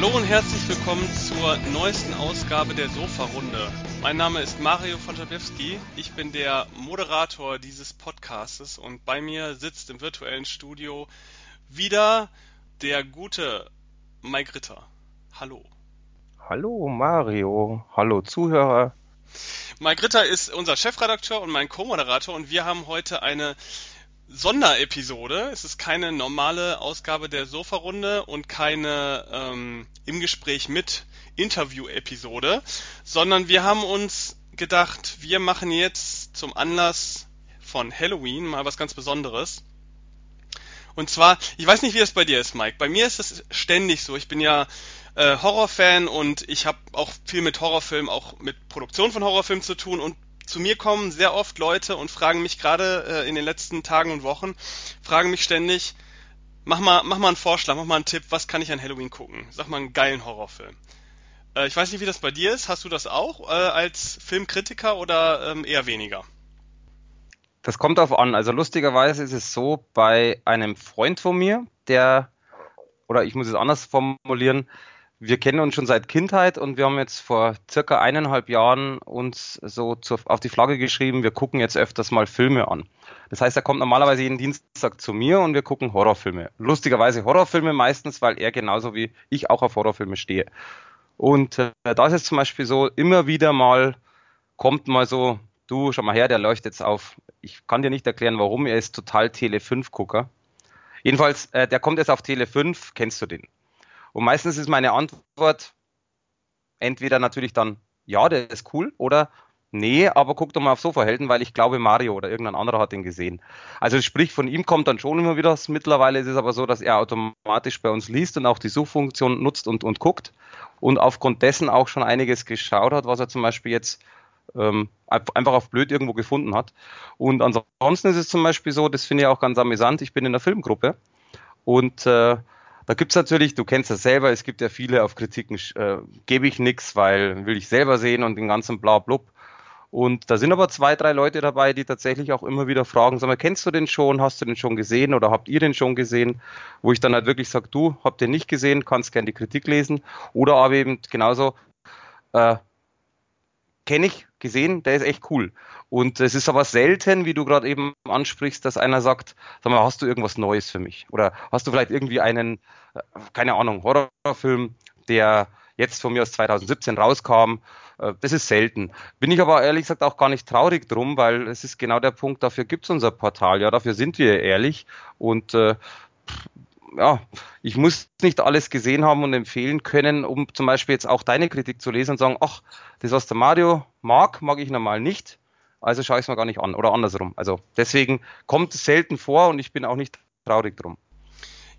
Hallo und herzlich willkommen zur neuesten Ausgabe der Sofa-Runde. Mein Name ist Mario von Jabiewski. Ich bin der Moderator dieses Podcastes und bei mir sitzt im virtuellen Studio wieder der gute Mike Ritter. Hallo. Hallo Mario. Hallo Zuhörer. Mike Ritter ist unser Chefredakteur und mein Co-Moderator und wir haben heute eine Sonderepisode. Es ist keine normale Ausgabe der Sofa-Runde und keine ähm, im Gespräch mit Interview-Episode, sondern wir haben uns gedacht, wir machen jetzt zum Anlass von Halloween mal was ganz Besonderes. Und zwar, ich weiß nicht, wie es bei dir ist, Mike. Bei mir ist es ständig so. Ich bin ja äh, Horrorfan und ich habe auch viel mit Horrorfilmen, auch mit Produktion von Horrorfilmen zu tun und zu mir kommen sehr oft Leute und fragen mich gerade äh, in den letzten Tagen und Wochen, fragen mich ständig, mach mal, mach mal einen Vorschlag, mach mal einen Tipp, was kann ich an Halloween gucken? Sag mal einen geilen Horrorfilm. Äh, ich weiß nicht, wie das bei dir ist. Hast du das auch äh, als Filmkritiker oder ähm, eher weniger? Das kommt darauf an. Also lustigerweise ist es so, bei einem Freund von mir, der, oder ich muss es anders formulieren, wir kennen uns schon seit Kindheit und wir haben jetzt vor circa eineinhalb Jahren uns so zur, auf die Flagge geschrieben, wir gucken jetzt öfters mal Filme an. Das heißt, er kommt normalerweise jeden Dienstag zu mir und wir gucken Horrorfilme. Lustigerweise Horrorfilme meistens, weil er genauso wie ich auch auf Horrorfilme stehe. Und äh, da ist es zum Beispiel so, immer wieder mal kommt mal so, du, schau mal her, der leuchtet jetzt auf. Ich kann dir nicht erklären, warum, er ist total Tele 5 Gucker. Jedenfalls, äh, der kommt jetzt auf Tele 5, kennst du den? Und meistens ist meine Antwort entweder natürlich dann, ja, der ist cool, oder nee, aber guck doch mal auf Sofahelden, weil ich glaube, Mario oder irgendein anderer hat den gesehen. Also sprich, von ihm kommt dann schon immer wieder was. Mittlerweile ist es aber so, dass er automatisch bei uns liest und auch die Suchfunktion nutzt und, und guckt und aufgrund dessen auch schon einiges geschaut hat, was er zum Beispiel jetzt ähm, einfach auf blöd irgendwo gefunden hat. Und ansonsten ist es zum Beispiel so, das finde ich auch ganz amüsant, ich bin in der Filmgruppe und äh, da gibt's natürlich, du kennst das selber, es gibt ja viele auf Kritiken, äh, gebe ich nix, weil will ich selber sehen und den ganzen bla blub. Und da sind aber zwei, drei Leute dabei, die tatsächlich auch immer wieder fragen, sag mal, kennst du den schon, hast du den schon gesehen oder habt ihr den schon gesehen? Wo ich dann halt wirklich sage, du, habt den nicht gesehen, kannst gern die Kritik lesen. Oder aber eben genauso, äh, kenne ich, gesehen, der ist echt cool. Und es ist aber selten, wie du gerade eben ansprichst, dass einer sagt, sag mal, hast du irgendwas Neues für mich? Oder hast du vielleicht irgendwie einen, äh, keine Ahnung, Horrorfilm, der jetzt von mir aus 2017 rauskam. Äh, das ist selten. Bin ich aber ehrlich gesagt auch gar nicht traurig drum, weil es ist genau der Punkt, dafür gibt's unser Portal, ja, dafür sind wir ehrlich. Und äh, ja, ich muss nicht alles gesehen haben und empfehlen können, um zum Beispiel jetzt auch deine Kritik zu lesen und sagen, ach, das, was der Mario mag, mag ich normal nicht, also schaue ich es mir gar nicht an oder andersrum. Also deswegen kommt es selten vor und ich bin auch nicht traurig drum.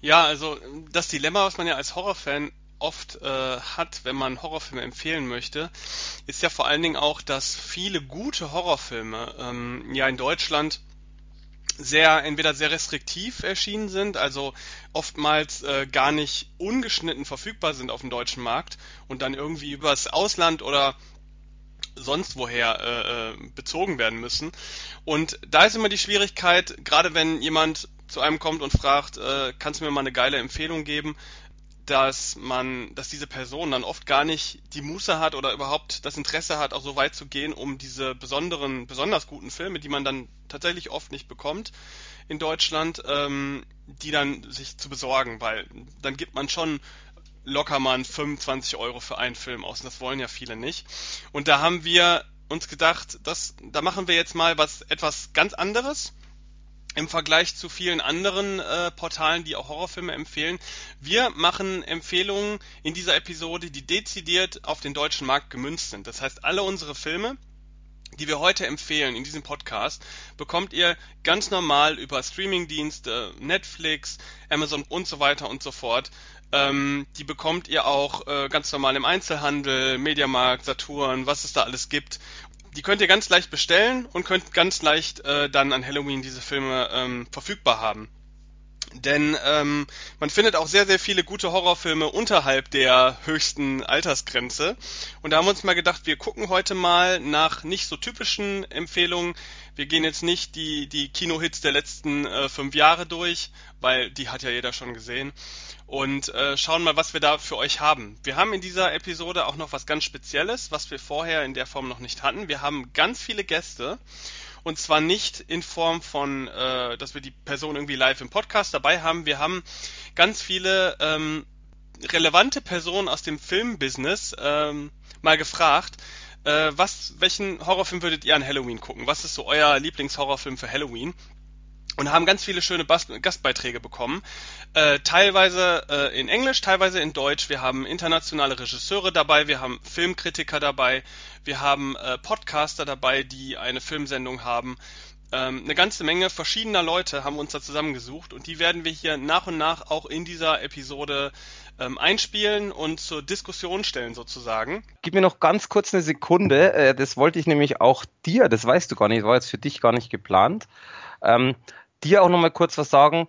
Ja, also das Dilemma, was man ja als Horrorfan oft äh, hat, wenn man Horrorfilme empfehlen möchte, ist ja vor allen Dingen auch, dass viele gute Horrorfilme ähm, ja in Deutschland sehr entweder sehr restriktiv erschienen sind, also oftmals äh, gar nicht ungeschnitten verfügbar sind auf dem deutschen Markt und dann irgendwie übers Ausland oder sonst woher äh, äh, bezogen werden müssen. Und da ist immer die Schwierigkeit, gerade wenn jemand zu einem kommt und fragt, äh, kannst du mir mal eine geile Empfehlung geben, dass man, dass diese Person dann oft gar nicht die Muße hat oder überhaupt das Interesse hat, auch so weit zu gehen, um diese besonderen, besonders guten Filme, die man dann tatsächlich oft nicht bekommt in Deutschland, ähm, die dann sich zu besorgen, weil dann gibt man schon locker mal 25 Euro für einen Film aus. Und das wollen ja viele nicht. Und da haben wir uns gedacht, dass, da machen wir jetzt mal was etwas ganz anderes im Vergleich zu vielen anderen äh, Portalen, die auch Horrorfilme empfehlen. Wir machen Empfehlungen in dieser Episode, die dezidiert auf den deutschen Markt gemünzt sind. Das heißt, alle unsere Filme, die wir heute empfehlen in diesem Podcast, bekommt ihr ganz normal über Streamingdienste, Netflix, Amazon und so weiter und so fort. Ähm, die bekommt ihr auch äh, ganz normal im Einzelhandel, Mediamarkt, Saturn, was es da alles gibt die könnt ihr ganz leicht bestellen und könnt ganz leicht äh, dann an Halloween diese Filme ähm, verfügbar haben. Denn ähm, man findet auch sehr, sehr viele gute Horrorfilme unterhalb der höchsten Altersgrenze. Und da haben wir uns mal gedacht, wir gucken heute mal nach nicht so typischen Empfehlungen. Wir gehen jetzt nicht die, die Kinohits der letzten äh, fünf Jahre durch, weil die hat ja jeder schon gesehen. und äh, schauen mal, was wir da für euch haben. Wir haben in dieser Episode auch noch was ganz Spezielles, was wir vorher in der Form noch nicht hatten. Wir haben ganz viele Gäste und zwar nicht in Form von, äh, dass wir die Person irgendwie live im Podcast dabei haben. Wir haben ganz viele ähm, relevante Personen aus dem Filmbusiness ähm, mal gefragt, äh, was, welchen Horrorfilm würdet ihr an Halloween gucken? Was ist so euer Lieblingshorrorfilm für Halloween? Und haben ganz viele schöne Bas Gastbeiträge bekommen. Äh, teilweise äh, in Englisch, teilweise in Deutsch. Wir haben internationale Regisseure dabei, wir haben Filmkritiker dabei, wir haben äh, Podcaster dabei, die eine Filmsendung haben. Ähm, eine ganze Menge verschiedener Leute haben uns da zusammengesucht und die werden wir hier nach und nach auch in dieser Episode ähm, einspielen und zur Diskussion stellen sozusagen. Gib mir noch ganz kurz eine Sekunde. Äh, das wollte ich nämlich auch dir, das weißt du gar nicht, war jetzt für dich gar nicht geplant. Ähm, dir auch nochmal kurz was sagen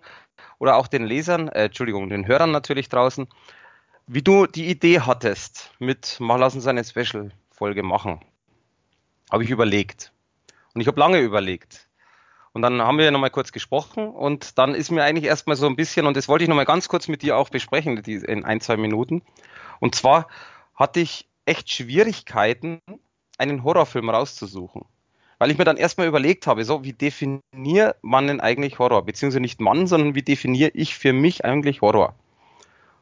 oder auch den Lesern, äh, Entschuldigung, den Hörern natürlich draußen, wie du die Idee hattest mit, mal lass uns eine Special-Folge machen. Habe ich überlegt. Und ich habe lange überlegt. Und dann haben wir nochmal kurz gesprochen und dann ist mir eigentlich erstmal so ein bisschen, und das wollte ich nochmal ganz kurz mit dir auch besprechen in ein, zwei Minuten. Und zwar hatte ich echt Schwierigkeiten, einen Horrorfilm rauszusuchen weil ich mir dann erstmal überlegt habe, so, wie definiert man denn eigentlich Horror? Beziehungsweise nicht Mann, sondern wie definiere ich für mich eigentlich Horror?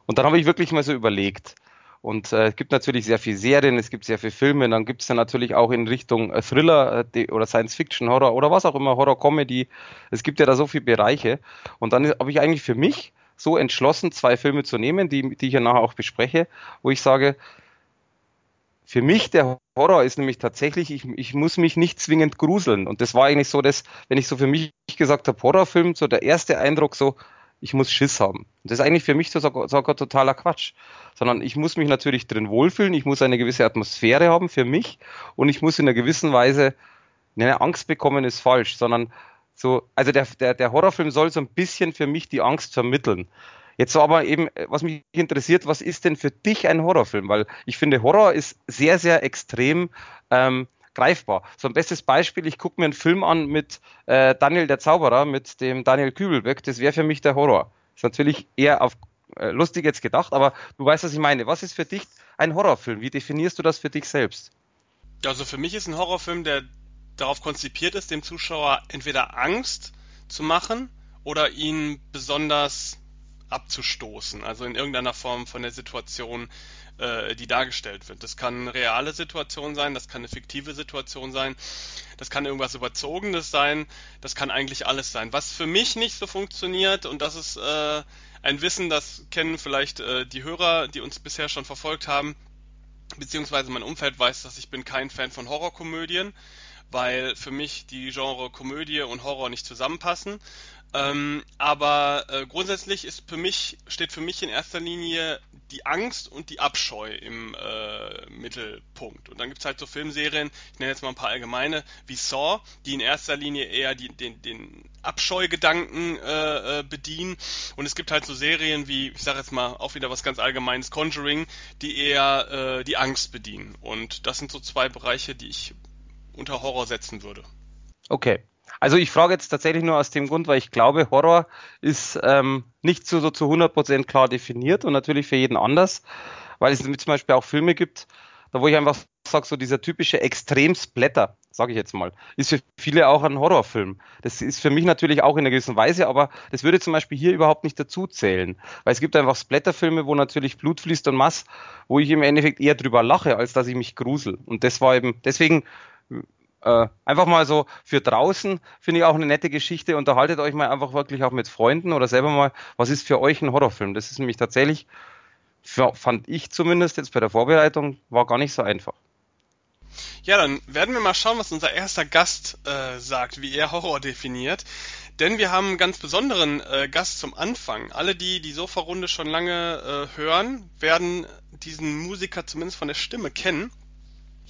Und dann habe ich wirklich mal so überlegt. Und äh, es gibt natürlich sehr viele Serien, es gibt sehr viele Filme, dann gibt es ja natürlich auch in Richtung äh, Thriller äh, oder Science Fiction, Horror oder was auch immer, Horror Comedy. Es gibt ja da so viele Bereiche. Und dann habe ich eigentlich für mich so entschlossen, zwei Filme zu nehmen, die, die ich ja nachher auch bespreche, wo ich sage, für mich der Horror ist nämlich tatsächlich, ich, ich muss mich nicht zwingend gruseln. Und das war eigentlich so, dass, wenn ich so für mich gesagt habe, Horrorfilm, so der erste Eindruck so, ich muss Schiss haben. Und das ist eigentlich für mich sogar, sogar totaler Quatsch. Sondern ich muss mich natürlich drin wohlfühlen, ich muss eine gewisse Atmosphäre haben für mich und ich muss in einer gewissen Weise, eine Angst bekommen ist falsch, sondern so, also der, der, der Horrorfilm soll so ein bisschen für mich die Angst vermitteln. Jetzt aber eben, äh, was mich interessiert, was ist denn für dich ein Horrorfilm? Weil ich finde, Horror ist sehr, sehr extrem ähm, greifbar. So ein bestes Beispiel, ich gucke mir einen Film an mit äh, Daniel der Zauberer, mit dem Daniel Kübelböck, das wäre für mich der Horror. Ist natürlich eher auf äh, lustig jetzt gedacht, aber du weißt, was ich meine. Was ist für dich ein Horrorfilm? Wie definierst du das für dich selbst? Also für mich ist ein Horrorfilm, der darauf konzipiert ist, dem Zuschauer entweder Angst zu machen oder ihn besonders abzustoßen, also in irgendeiner Form von der Situation, äh, die dargestellt wird. Das kann eine reale Situation sein, das kann eine fiktive Situation sein, das kann irgendwas Überzogenes sein, das kann eigentlich alles sein. Was für mich nicht so funktioniert, und das ist äh, ein Wissen, das kennen vielleicht äh, die Hörer, die uns bisher schon verfolgt haben, beziehungsweise mein Umfeld weiß, dass ich bin kein Fan von Horrorkomödien, weil für mich die Genre Komödie und Horror nicht zusammenpassen. Ähm, aber äh, grundsätzlich ist für mich, steht für mich in erster Linie die Angst und die Abscheu im äh, Mittelpunkt. Und dann gibt's halt so Filmserien, ich nenne jetzt mal ein paar allgemeine, wie Saw, die in erster Linie eher die, den, den Abscheugedanken äh, äh, bedienen. Und es gibt halt so Serien wie, ich sage jetzt mal auch wieder was ganz Allgemeines, Conjuring, die eher äh, die Angst bedienen. Und das sind so zwei Bereiche, die ich unter Horror setzen würde. Okay. Also ich frage jetzt tatsächlich nur aus dem Grund, weil ich glaube, Horror ist ähm, nicht so, so zu 100% klar definiert und natürlich für jeden anders, weil es zum Beispiel auch Filme gibt, da wo ich einfach sage, so dieser typische Extremsplatter, sage ich jetzt mal, ist für viele auch ein Horrorfilm. Das ist für mich natürlich auch in einer gewissen Weise, aber das würde zum Beispiel hier überhaupt nicht dazu zählen, weil es gibt einfach Splatterfilme, wo natürlich Blut fließt und Mass, wo ich im Endeffekt eher drüber lache, als dass ich mich grusel. Und das war eben, deswegen äh, einfach mal so für draußen finde ich auch eine nette Geschichte. Unterhaltet euch mal einfach wirklich auch mit Freunden oder selber mal, was ist für euch ein Horrorfilm? Das ist nämlich tatsächlich, fand ich zumindest jetzt bei der Vorbereitung, war gar nicht so einfach. Ja, dann werden wir mal schauen, was unser erster Gast äh, sagt, wie er Horror definiert. Denn wir haben einen ganz besonderen äh, Gast zum Anfang. Alle, die die Sofa-Runde schon lange äh, hören, werden diesen Musiker zumindest von der Stimme kennen.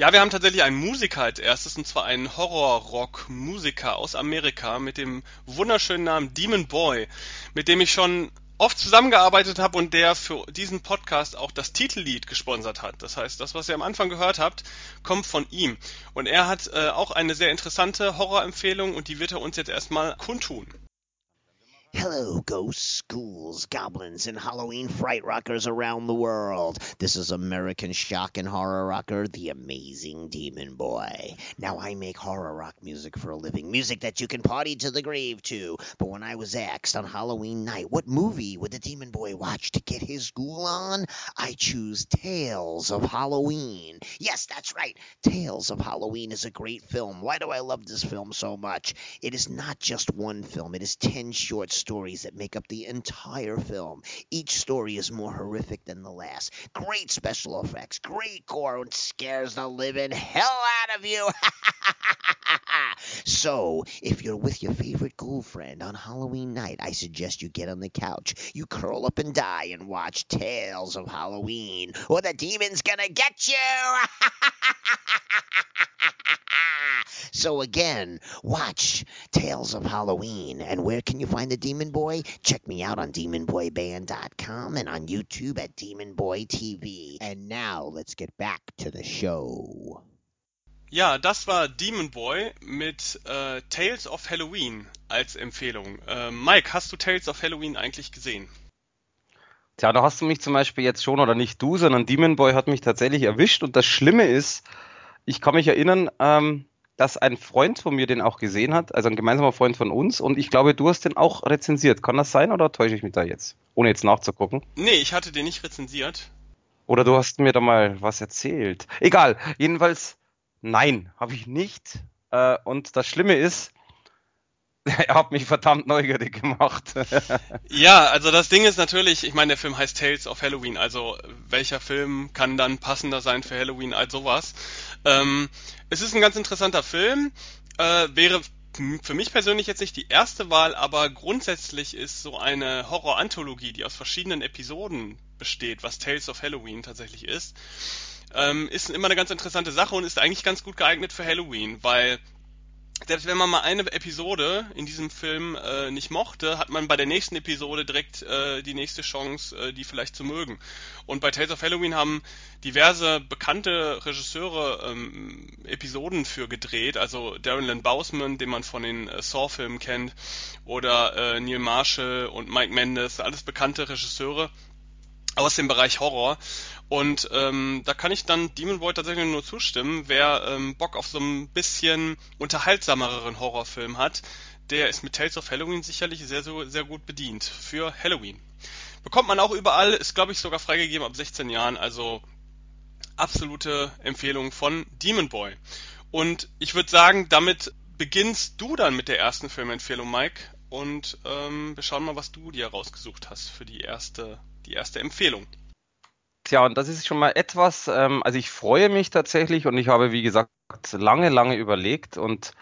Ja, wir haben tatsächlich einen Musiker als erstes, und zwar einen Horror-Rock-Musiker aus Amerika mit dem wunderschönen Namen Demon Boy, mit dem ich schon oft zusammengearbeitet habe und der für diesen Podcast auch das Titellied gesponsert hat. Das heißt, das, was ihr am Anfang gehört habt, kommt von ihm. Und er hat äh, auch eine sehr interessante Horrorempfehlung und die wird er uns jetzt erstmal kundtun. Hello, ghosts, ghouls, goblins, and Halloween fright rockers around the world. This is American shock and horror rocker, the amazing Demon Boy. Now, I make horror rock music for a living, music that you can party to the grave to. But when I was asked on Halloween night, what movie would the Demon Boy watch to get his ghoul on? I choose Tales of Halloween. Yes, that's right. Tales of Halloween is a great film. Why do I love this film so much? It is not just one film, it is 10 short stories that make up the entire film. Each story is more horrific than the last. Great special effects, great gore, and scares the living hell out of you. so, if you're with your favorite ghoul friend on Halloween night, I suggest you get on the couch, you curl up and die, and watch Tales of Halloween, or the demon's gonna get you. So again, watch Tales of Halloween. And where can you find the Demon Boy? Check me out on demonboyband.com and on YouTube at Demon Boy TV. And now let's get back to the show. Ja, das war Demon Boy mit äh, Tales of Halloween als Empfehlung. Äh, Mike, hast du Tales of Halloween eigentlich gesehen? Tja, da hast du mich zum Beispiel jetzt schon, oder nicht du, sondern Demon Boy hat mich tatsächlich erwischt. Und das Schlimme ist, ich kann mich erinnern, ähm, dass ein Freund von mir den auch gesehen hat, also ein gemeinsamer Freund von uns. Und ich glaube, du hast den auch rezensiert. Kann das sein oder täusche ich mich da jetzt? Ohne jetzt nachzugucken. Nee, ich hatte den nicht rezensiert. Oder du hast mir da mal was erzählt. Egal. Jedenfalls, nein, habe ich nicht. Äh, und das Schlimme ist, er hat mich verdammt neugierig gemacht. ja, also das Ding ist natürlich, ich meine, der Film heißt Tales of Halloween, also welcher Film kann dann passender sein für Halloween als sowas? Ähm, es ist ein ganz interessanter Film, äh, wäre für mich persönlich jetzt nicht die erste Wahl, aber grundsätzlich ist so eine Horror-Anthologie, die aus verschiedenen Episoden besteht, was Tales of Halloween tatsächlich ist, ähm, ist immer eine ganz interessante Sache und ist eigentlich ganz gut geeignet für Halloween, weil selbst wenn man mal eine Episode in diesem Film äh, nicht mochte, hat man bei der nächsten Episode direkt äh, die nächste Chance, äh, die vielleicht zu mögen. Und bei Tales of Halloween haben diverse bekannte Regisseure ähm, Episoden für gedreht, also Darren Lynn Bousman, den man von den äh, Saw-Filmen kennt, oder äh, Neil Marshall und Mike Mendes, alles bekannte Regisseure aus dem Bereich Horror. Und ähm, da kann ich dann Demon Void tatsächlich nur zustimmen. Wer ähm, Bock auf so ein bisschen unterhaltsameren Horrorfilm hat, der ist mit Tales of Halloween sicherlich sehr, sehr, sehr gut bedient für Halloween. Bekommt man auch überall, ist glaube ich sogar freigegeben ab 16 Jahren, also absolute Empfehlung von Demon Boy. Und ich würde sagen, damit beginnst du dann mit der ersten Filmempfehlung, Mike. Und ähm, wir schauen mal, was du dir rausgesucht hast für die erste, die erste Empfehlung. Tja, und das ist schon mal etwas, ähm, also ich freue mich tatsächlich und ich habe, wie gesagt, lange, lange überlegt und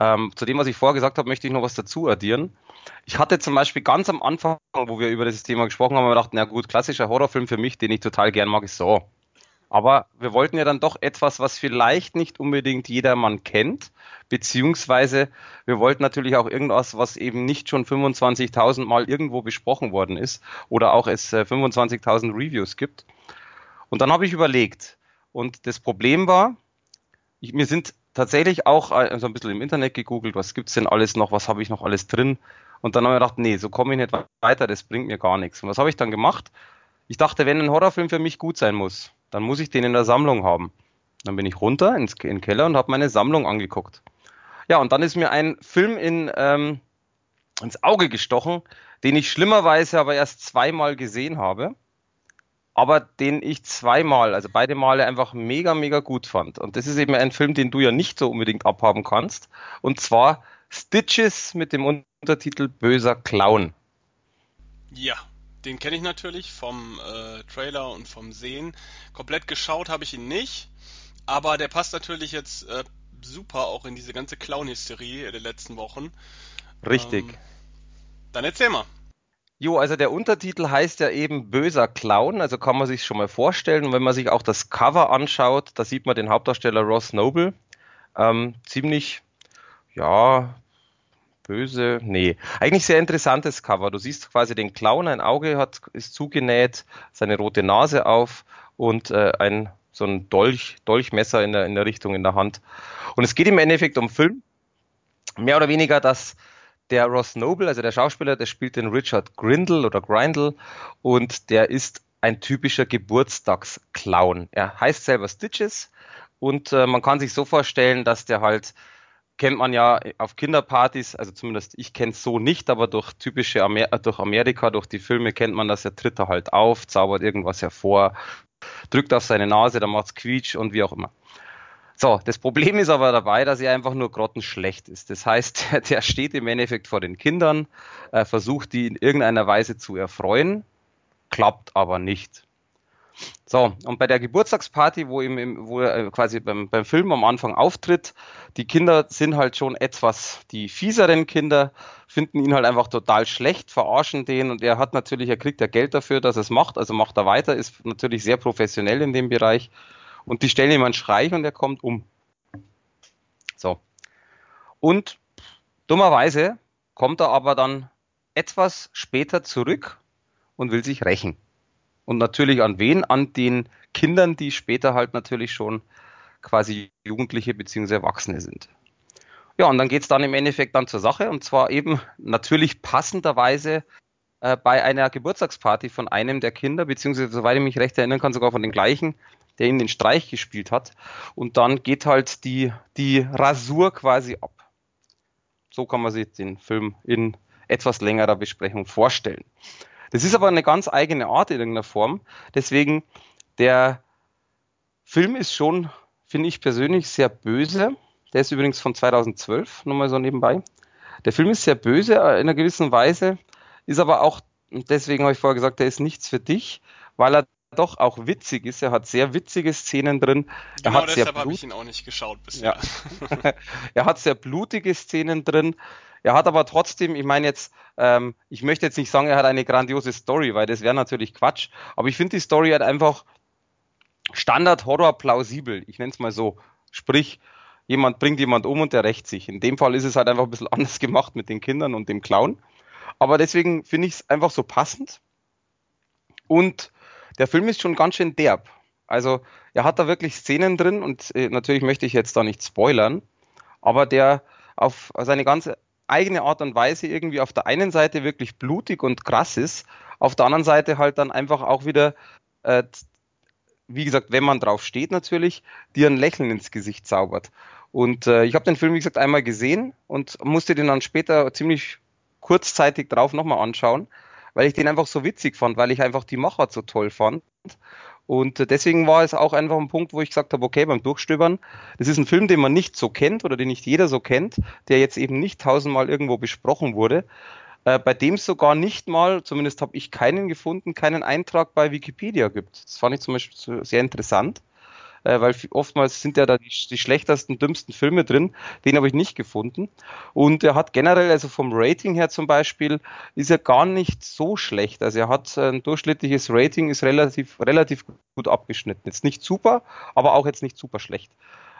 ähm, zu dem, was ich vorher gesagt habe, möchte ich noch was dazu addieren. Ich hatte zum Beispiel ganz am Anfang, wo wir über dieses Thema gesprochen haben, gedacht, na gut, klassischer Horrorfilm für mich, den ich total gern mag, ist so. Aber wir wollten ja dann doch etwas, was vielleicht nicht unbedingt jedermann kennt, beziehungsweise wir wollten natürlich auch irgendwas, was eben nicht schon 25.000 Mal irgendwo besprochen worden ist oder auch es äh, 25.000 Reviews gibt. Und dann habe ich überlegt und das Problem war, ich, mir sind tatsächlich auch äh, so ein bisschen im Internet gegoogelt, was gibt's denn alles noch, was habe ich noch alles drin und dann habe ich gedacht, nee, so komme ich nicht weiter, das bringt mir gar nichts. Und was habe ich dann gemacht? Ich dachte, wenn ein Horrorfilm für mich gut sein muss, dann muss ich den in der Sammlung haben. Dann bin ich runter ins, in den Keller und habe meine Sammlung angeguckt. Ja, und dann ist mir ein Film in, ähm, ins Auge gestochen, den ich schlimmerweise aber erst zweimal gesehen habe, aber den ich zweimal, also beide Male einfach mega, mega gut fand. Und das ist eben ein Film, den du ja nicht so unbedingt abhaben kannst. Und zwar Stitches mit dem Untertitel Böser Clown. Ja, den kenne ich natürlich vom äh, Trailer und vom Sehen. Komplett geschaut habe ich ihn nicht, aber der passt natürlich jetzt äh, super auch in diese ganze Clown-Hysterie der letzten Wochen. Richtig. Ähm, dann erzähl mal. Jo, also der Untertitel heißt ja eben Böser Clown, also kann man sich schon mal vorstellen. Und wenn man sich auch das Cover anschaut, da sieht man den Hauptdarsteller Ross Noble. Ähm, ziemlich, ja, böse, nee. Eigentlich sehr interessantes Cover. Du siehst quasi den Clown, ein Auge hat, ist zugenäht, seine rote Nase auf und äh, ein so ein Dolch, Dolchmesser in der, in der Richtung in der Hand. Und es geht im Endeffekt um Film. Mehr oder weniger, dass der Ross Noble, also der Schauspieler, der spielt den Richard Grindle oder Grindle und der ist ein typischer Geburtstagsclown. Er heißt selber Stitches und äh, man kann sich so vorstellen, dass der halt kennt man ja auf Kinderpartys, also zumindest ich kenne es so nicht, aber durch typische Amer durch Amerika, durch die Filme kennt man das, er tritt er halt auf, zaubert irgendwas hervor, drückt auf seine Nase, dann macht's quietsch und wie auch immer. So, das Problem ist aber dabei, dass er einfach nur grottenschlecht ist. Das heißt, der steht im Endeffekt vor den Kindern, äh, versucht die in irgendeiner Weise zu erfreuen, klappt aber nicht. So, und bei der Geburtstagsparty, wo ihm wo er äh, quasi beim, beim Film am Anfang auftritt, die Kinder sind halt schon etwas, die fieseren Kinder finden ihn halt einfach total schlecht, verarschen den und er hat natürlich, er kriegt ja Geld dafür, dass er es macht, also macht er weiter, ist natürlich sehr professionell in dem Bereich und die stellen ihm einen Streich und er kommt um. So. Und dummerweise kommt er aber dann etwas später zurück und will sich rächen. Und natürlich an wen? An den Kindern, die später halt natürlich schon quasi Jugendliche bzw. Erwachsene sind. Ja, und dann geht's dann im Endeffekt dann zur Sache und zwar eben natürlich passenderweise äh, bei einer Geburtstagsparty von einem der Kinder, beziehungsweise soweit ich mich recht erinnern kann, sogar von den gleichen, der ihm den Streich gespielt hat. Und dann geht halt die, die Rasur quasi ab. So kann man sich den Film in etwas längerer Besprechung vorstellen. Das ist aber eine ganz eigene Art in irgendeiner Form. Deswegen, der Film ist schon, finde ich persönlich, sehr böse. Der ist übrigens von 2012, nochmal so nebenbei. Der Film ist sehr böse in einer gewissen Weise, ist aber auch, deswegen habe ich vorher gesagt, der ist nichts für dich, weil er doch auch witzig ist. Er hat sehr witzige Szenen drin. Er genau deshalb habe ich ihn auch nicht geschaut bisher. Ja. er hat sehr blutige Szenen drin. Er hat aber trotzdem, ich meine jetzt, ähm, ich möchte jetzt nicht sagen, er hat eine grandiose Story, weil das wäre natürlich Quatsch. Aber ich finde die Story halt einfach Standard-Horror plausibel. Ich nenne es mal so. Sprich, jemand bringt jemand um und der rächt sich. In dem Fall ist es halt einfach ein bisschen anders gemacht mit den Kindern und dem Clown. Aber deswegen finde ich es einfach so passend. Und der Film ist schon ganz schön derb. Also er hat da wirklich Szenen drin und äh, natürlich möchte ich jetzt da nicht spoilern, aber der auf seine ganze eigene Art und Weise irgendwie auf der einen Seite wirklich blutig und krass ist, auf der anderen Seite halt dann einfach auch wieder, äh, wie gesagt, wenn man drauf steht natürlich, dir ein Lächeln ins Gesicht zaubert. Und äh, ich habe den Film, wie gesagt, einmal gesehen und musste den dann später ziemlich kurzzeitig drauf nochmal anschauen weil ich den einfach so witzig fand, weil ich einfach die Macher so toll fand. Und deswegen war es auch einfach ein Punkt, wo ich gesagt habe, okay, beim Durchstöbern, das ist ein Film, den man nicht so kennt oder den nicht jeder so kennt, der jetzt eben nicht tausendmal irgendwo besprochen wurde, äh, bei dem es sogar nicht mal, zumindest habe ich keinen gefunden, keinen Eintrag bei Wikipedia gibt. Das fand ich zum Beispiel sehr interessant äh, weil oftmals sind ja da die, die, schlechtesten, dümmsten Filme drin. Den habe ich nicht gefunden. Und er hat generell, also vom Rating her zum Beispiel, ist er gar nicht so schlecht. Also er hat ein durchschnittliches Rating, ist relativ, relativ gut abgeschnitten. Jetzt nicht super, aber auch jetzt nicht super schlecht.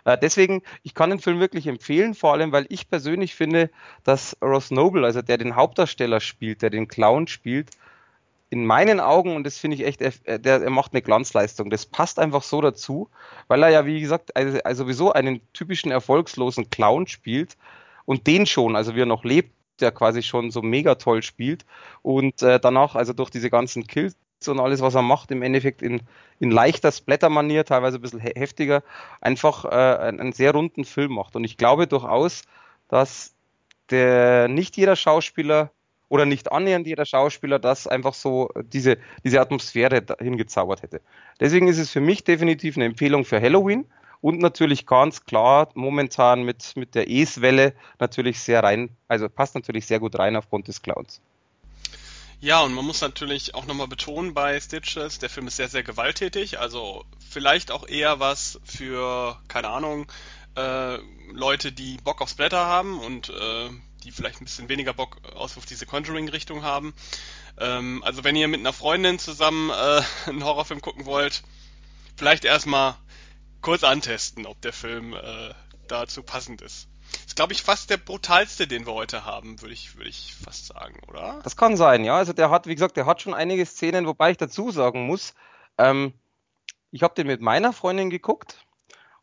Äh, deswegen, ich kann den Film wirklich empfehlen, vor allem, weil ich persönlich finde, dass Ross Noble, also der den Hauptdarsteller spielt, der den Clown spielt, in meinen Augen, und das finde ich echt, er, der, er macht eine Glanzleistung. Das passt einfach so dazu, weil er ja, wie gesagt, also, also sowieso einen typischen erfolgslosen Clown spielt und den schon, also wie er noch lebt, der quasi schon so mega toll spielt und äh, danach, also durch diese ganzen Kills und alles, was er macht, im Endeffekt in, in leichter Splatter-Manier, teilweise ein bisschen heftiger, einfach äh, einen sehr runden Film macht. Und ich glaube durchaus, dass der nicht jeder Schauspieler oder nicht annähernd jeder Schauspieler das einfach so diese, diese Atmosphäre hingezaubert hätte. Deswegen ist es für mich definitiv eine Empfehlung für Halloween und natürlich ganz klar momentan mit, mit der Es-Welle natürlich sehr rein, also passt natürlich sehr gut rein aufgrund des Clowns. Ja, und man muss natürlich auch nochmal betonen bei Stitches, der Film ist sehr, sehr gewalttätig, also vielleicht auch eher was für, keine Ahnung, äh, Leute, die Bock aufs Blätter haben und äh, die vielleicht ein bisschen weniger Bock auf diese Conjuring-Richtung haben. Ähm, also wenn ihr mit einer Freundin zusammen äh, einen Horrorfilm gucken wollt, vielleicht erstmal kurz antesten, ob der Film äh, dazu passend ist. Ist, glaube ich, fast der brutalste, den wir heute haben, würde ich, würde ich fast sagen, oder? Das kann sein, ja. Also der hat, wie gesagt, der hat schon einige Szenen, wobei ich dazu sagen muss, ähm, ich habe den mit meiner Freundin geguckt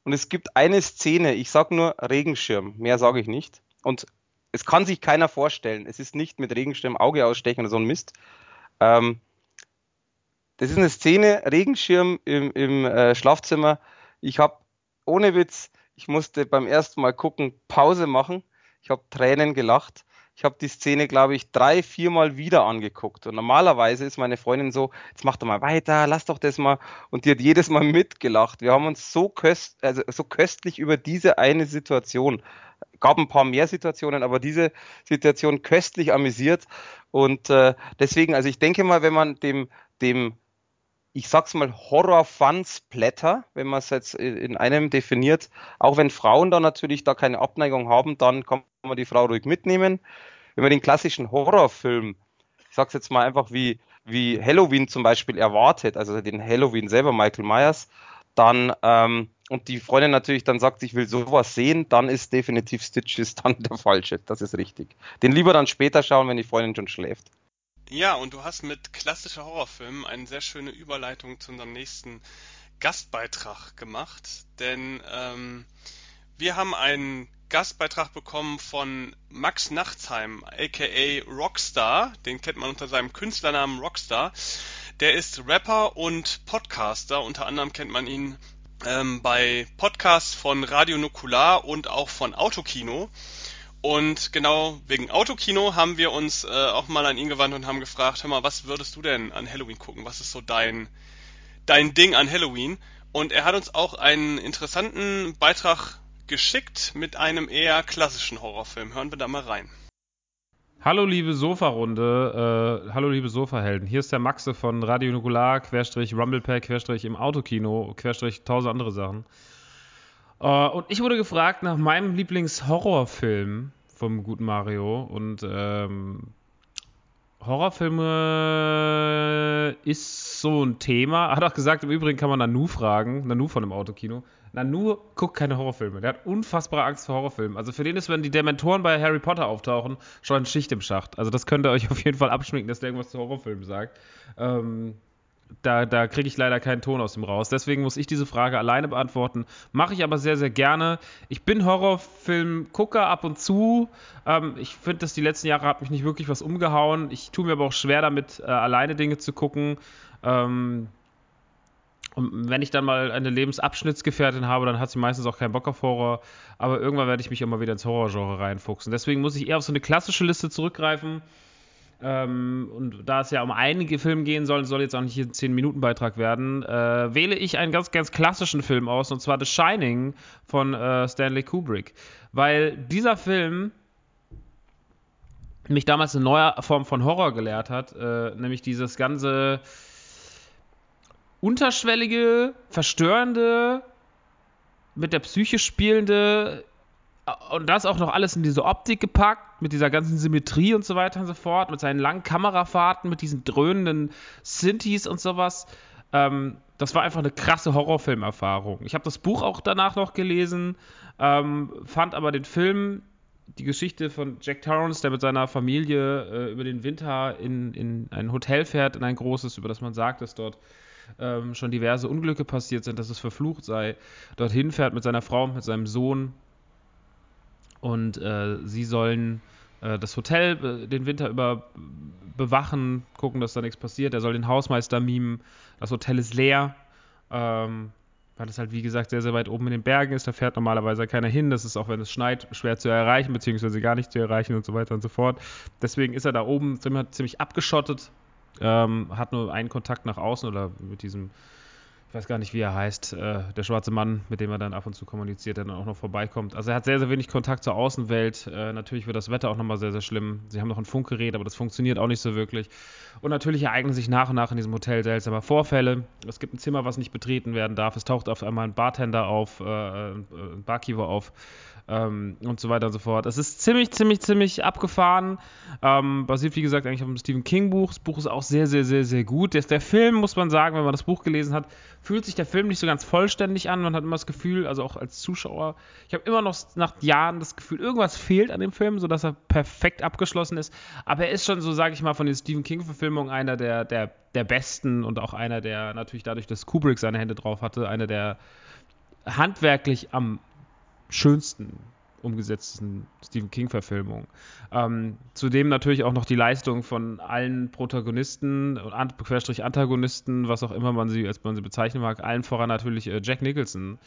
und es gibt eine Szene, ich sag nur Regenschirm, mehr sage ich nicht. Und es kann sich keiner vorstellen. Es ist nicht mit Regenschirm Auge ausstechen oder so ein Mist. Ähm, das ist eine Szene, Regenschirm im, im äh, Schlafzimmer. Ich habe, ohne Witz, ich musste beim ersten Mal gucken, Pause machen. Ich habe Tränen gelacht. Ich habe die Szene, glaube ich, drei, viermal wieder angeguckt. Und normalerweise ist meine Freundin so, jetzt mach doch mal weiter, lass doch das mal. Und die hat jedes Mal mitgelacht. Wir haben uns so, köst, also so köstlich über diese eine Situation, gab ein paar mehr Situationen, aber diese Situation köstlich amüsiert. Und äh, deswegen, also ich denke mal, wenn man dem, dem ich sag's mal, Horror-Fun-Splatter, wenn man es jetzt in einem definiert. Auch wenn Frauen da natürlich da keine Abneigung haben, dann kann man die Frau ruhig mitnehmen. Wenn man den klassischen Horrorfilm, ich sag's jetzt mal einfach wie, wie Halloween zum Beispiel erwartet, also den Halloween selber, Michael Myers, dann, ähm, und die Freundin natürlich dann sagt, ich will sowas sehen, dann ist definitiv Stitches dann der falsche. Das ist richtig. Den lieber dann später schauen, wenn die Freundin schon schläft. Ja, und du hast mit klassischer Horrorfilmen eine sehr schöne Überleitung zu unserem nächsten Gastbeitrag gemacht, denn ähm, wir haben einen Gastbeitrag bekommen von Max Nachtsheim, aka Rockstar, den kennt man unter seinem Künstlernamen Rockstar. Der ist Rapper und Podcaster, unter anderem kennt man ihn ähm, bei Podcasts von Radio Nukular und auch von Autokino. Und genau wegen Autokino haben wir uns äh, auch mal an ihn gewandt und haben gefragt, hör mal, was würdest du denn an Halloween gucken? Was ist so dein, dein Ding an Halloween? Und er hat uns auch einen interessanten Beitrag geschickt mit einem eher klassischen Horrorfilm. Hören wir da mal rein. Hallo liebe Sofa-Runde, äh, hallo liebe Sofa-Helden. Hier ist der Maxe von Radio Nukular, Querstrich Rumblepack, Querstrich im Autokino, Querstrich tausend andere Sachen. Uh, und ich wurde gefragt nach meinem Lieblingshorrorfilm vom guten Mario. Und ähm, Horrorfilme ist so ein Thema. Hat auch gesagt, im Übrigen kann man Nanu fragen, Nanu von dem Autokino. Nanu guckt keine Horrorfilme. Der hat unfassbare Angst vor Horrorfilmen. Also für den ist, wenn die Dementoren bei Harry Potter auftauchen, schon ein Schicht im Schacht. Also das könnt ihr euch auf jeden Fall abschminken, dass der irgendwas zu Horrorfilmen sagt. Ähm, da, da kriege ich leider keinen Ton aus dem raus. Deswegen muss ich diese Frage alleine beantworten. Mache ich aber sehr, sehr gerne. Ich bin Horrorfilm-Gucker ab und zu. Ähm, ich finde, dass die letzten Jahre hat mich nicht wirklich was umgehauen. Ich tue mir aber auch schwer damit, äh, alleine Dinge zu gucken. Ähm, und wenn ich dann mal eine Lebensabschnittsgefährtin habe, dann hat sie meistens auch keinen Bock auf Horror. Aber irgendwann werde ich mich immer wieder ins Horrorgenre reinfuchsen. Deswegen muss ich eher auf so eine klassische Liste zurückgreifen. Ähm, und da es ja um einige Filme gehen soll, soll jetzt auch nicht ein 10-Minuten-Beitrag werden, äh, wähle ich einen ganz, ganz klassischen Film aus, und zwar The Shining von äh, Stanley Kubrick. Weil dieser Film mich damals eine neue Form von Horror gelehrt hat, äh, nämlich dieses ganze unterschwellige, verstörende, mit der Psyche spielende und das auch noch alles in diese Optik gepackt, mit dieser ganzen Symmetrie und so weiter und so fort, mit seinen langen Kamerafahrten, mit diesen dröhnenden Synthes und sowas. Ähm, das war einfach eine krasse Horrorfilmerfahrung. Ich habe das Buch auch danach noch gelesen, ähm, fand aber den Film, die Geschichte von Jack Torrance, der mit seiner Familie äh, über den Winter in, in ein Hotel fährt, in ein großes, über das man sagt, dass dort ähm, schon diverse Unglücke passiert sind, dass es verflucht sei, dorthin fährt mit seiner Frau und mit seinem Sohn und äh, sie sollen äh, das Hotel äh, den Winter über bewachen, gucken, dass da nichts passiert. Er soll den Hausmeister mimen. Das Hotel ist leer. Ähm, weil es halt, wie gesagt, sehr, sehr weit oben in den Bergen ist. Da fährt normalerweise keiner hin. Das ist auch, wenn es schneit, schwer zu erreichen, beziehungsweise gar nicht zu erreichen und so weiter und so fort. Deswegen ist er da oben ziemlich abgeschottet, ähm, hat nur einen Kontakt nach außen oder mit diesem ich weiß gar nicht, wie er heißt, äh, der schwarze Mann, mit dem er dann ab und zu kommuniziert, der dann auch noch vorbeikommt. Also er hat sehr, sehr wenig Kontakt zur Außenwelt. Äh, natürlich wird das Wetter auch nochmal sehr, sehr schlimm. Sie haben noch ein Funkgerät, aber das funktioniert auch nicht so wirklich. Und natürlich ereignen sich nach und nach in diesem Hotel seltsame Vorfälle. Es gibt ein Zimmer, was nicht betreten werden darf. Es taucht auf einmal ein Bartender auf, äh, ein Barkeeper auf ähm, und so weiter und so fort. Es ist ziemlich, ziemlich, ziemlich abgefahren. Ähm, basiert, wie gesagt, eigentlich auf dem Stephen King-Buch. Das Buch ist auch sehr, sehr, sehr, sehr gut. Der, der Film, muss man sagen, wenn man das Buch gelesen hat, fühlt sich der Film nicht so ganz vollständig an. Man hat immer das Gefühl, also auch als Zuschauer, ich habe immer noch nach Jahren das Gefühl, irgendwas fehlt an dem Film, sodass er perfekt abgeschlossen ist. Aber er ist schon so, sage ich mal, von den Stephen King-Verfilmungen einer der, der, der besten und auch einer der, natürlich dadurch, dass Kubrick seine Hände drauf hatte, einer der handwerklich am schönsten umgesetzten Stephen King-Verfilmungen. Ähm, zudem natürlich auch noch die Leistung von allen Protagonisten und Antagonisten, was auch immer man sie, als man sie bezeichnen mag, allen voran natürlich äh, Jack Nicholson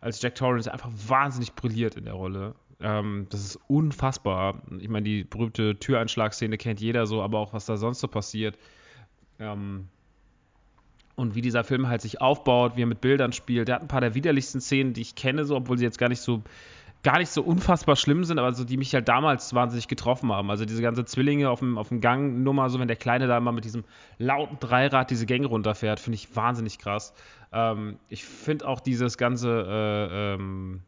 als Jack Torrance einfach wahnsinnig brilliert in der Rolle. Ähm, das ist unfassbar. Ich meine, die berühmte Türeinschlagszene kennt jeder so, aber auch was da sonst so passiert. Ähm, und wie dieser Film halt sich aufbaut, wie er mit Bildern spielt. Der hat ein paar der widerlichsten Szenen, die ich kenne, so, obwohl sie jetzt gar nicht so gar nicht so unfassbar schlimm sind, aber so die mich halt damals wahnsinnig getroffen haben. Also diese ganze Zwillinge auf dem, auf dem Gang Nummer, so wenn der Kleine da immer mit diesem lauten Dreirad diese Gänge runterfährt, finde ich wahnsinnig krass. Ähm, ich finde auch dieses ganze äh, ähm,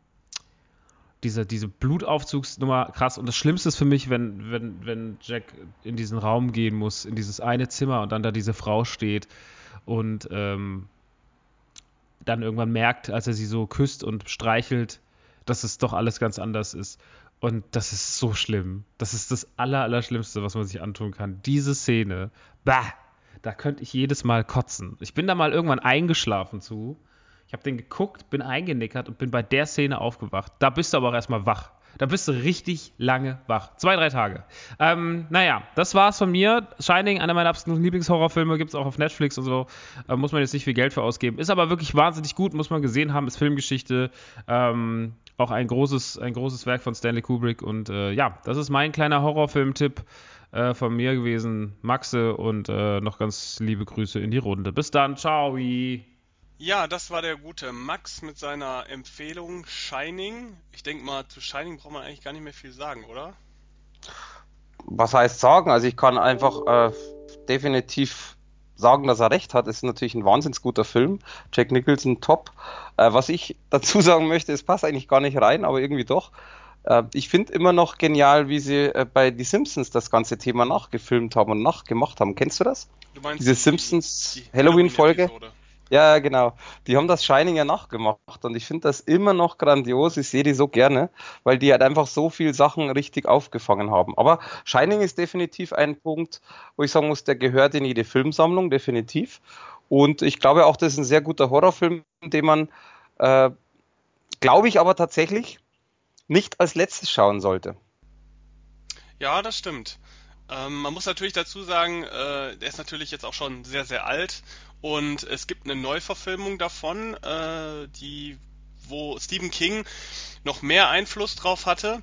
diese, diese Blutaufzugsnummer krass. Und das Schlimmste ist für mich, wenn, wenn, wenn Jack in diesen Raum gehen muss, in dieses eine Zimmer und dann da diese Frau steht und ähm, dann irgendwann merkt, als er sie so küsst und streichelt, dass es doch alles ganz anders ist. Und das ist so schlimm. Das ist das Allerallerschlimmste, was man sich antun kann. Diese Szene, bah, da könnte ich jedes Mal kotzen. Ich bin da mal irgendwann eingeschlafen zu. Ich habe den geguckt, bin eingenickert und bin bei der Szene aufgewacht. Da bist du aber auch erstmal wach. Da bist du richtig lange wach. Zwei, drei Tage. Ähm, naja, das war's von mir. Shining, einer meiner absoluten Lieblingshorrorfilme, gibt's auch auf Netflix und so. Äh, muss man jetzt nicht viel Geld für ausgeben. Ist aber wirklich wahnsinnig gut, muss man gesehen haben. Ist Filmgeschichte. Ähm, auch ein großes, ein großes Werk von Stanley Kubrick. Und äh, ja, das ist mein kleiner Horrorfilm-Tipp äh, von mir gewesen. Maxe und äh, noch ganz liebe Grüße in die Runde. Bis dann, ciao. Ja, das war der gute Max mit seiner Empfehlung Shining. Ich denke mal, zu Shining braucht man eigentlich gar nicht mehr viel sagen, oder? Was heißt sagen? Also ich kann einfach äh, definitiv sagen, dass er recht hat. Es ist natürlich ein wahnsinnig guter Film. Jack Nicholson top. Äh, was ich dazu sagen möchte, es passt eigentlich gar nicht rein, aber irgendwie doch. Äh, ich finde immer noch genial, wie sie äh, bei Die Simpsons das ganze Thema nachgefilmt haben und nachgemacht haben. Kennst du das? Du meinst Diese die- Simpsons Halloween-Folge? Halloween-Episode. Ja, genau. Die haben das Shining ja nachgemacht und ich finde das immer noch grandios. Ich sehe die so gerne, weil die halt einfach so viel Sachen richtig aufgefangen haben. Aber Shining ist definitiv ein Punkt, wo ich sagen muss, der gehört in jede Filmsammlung, definitiv. Und ich glaube auch, das ist ein sehr guter Horrorfilm, den man, äh, glaube ich, aber tatsächlich nicht als letztes schauen sollte. Ja, das stimmt. Ähm, man muss natürlich dazu sagen, äh, der ist natürlich jetzt auch schon sehr, sehr alt und es gibt eine Neuverfilmung davon, äh, die, wo Stephen King noch mehr Einfluss drauf hatte,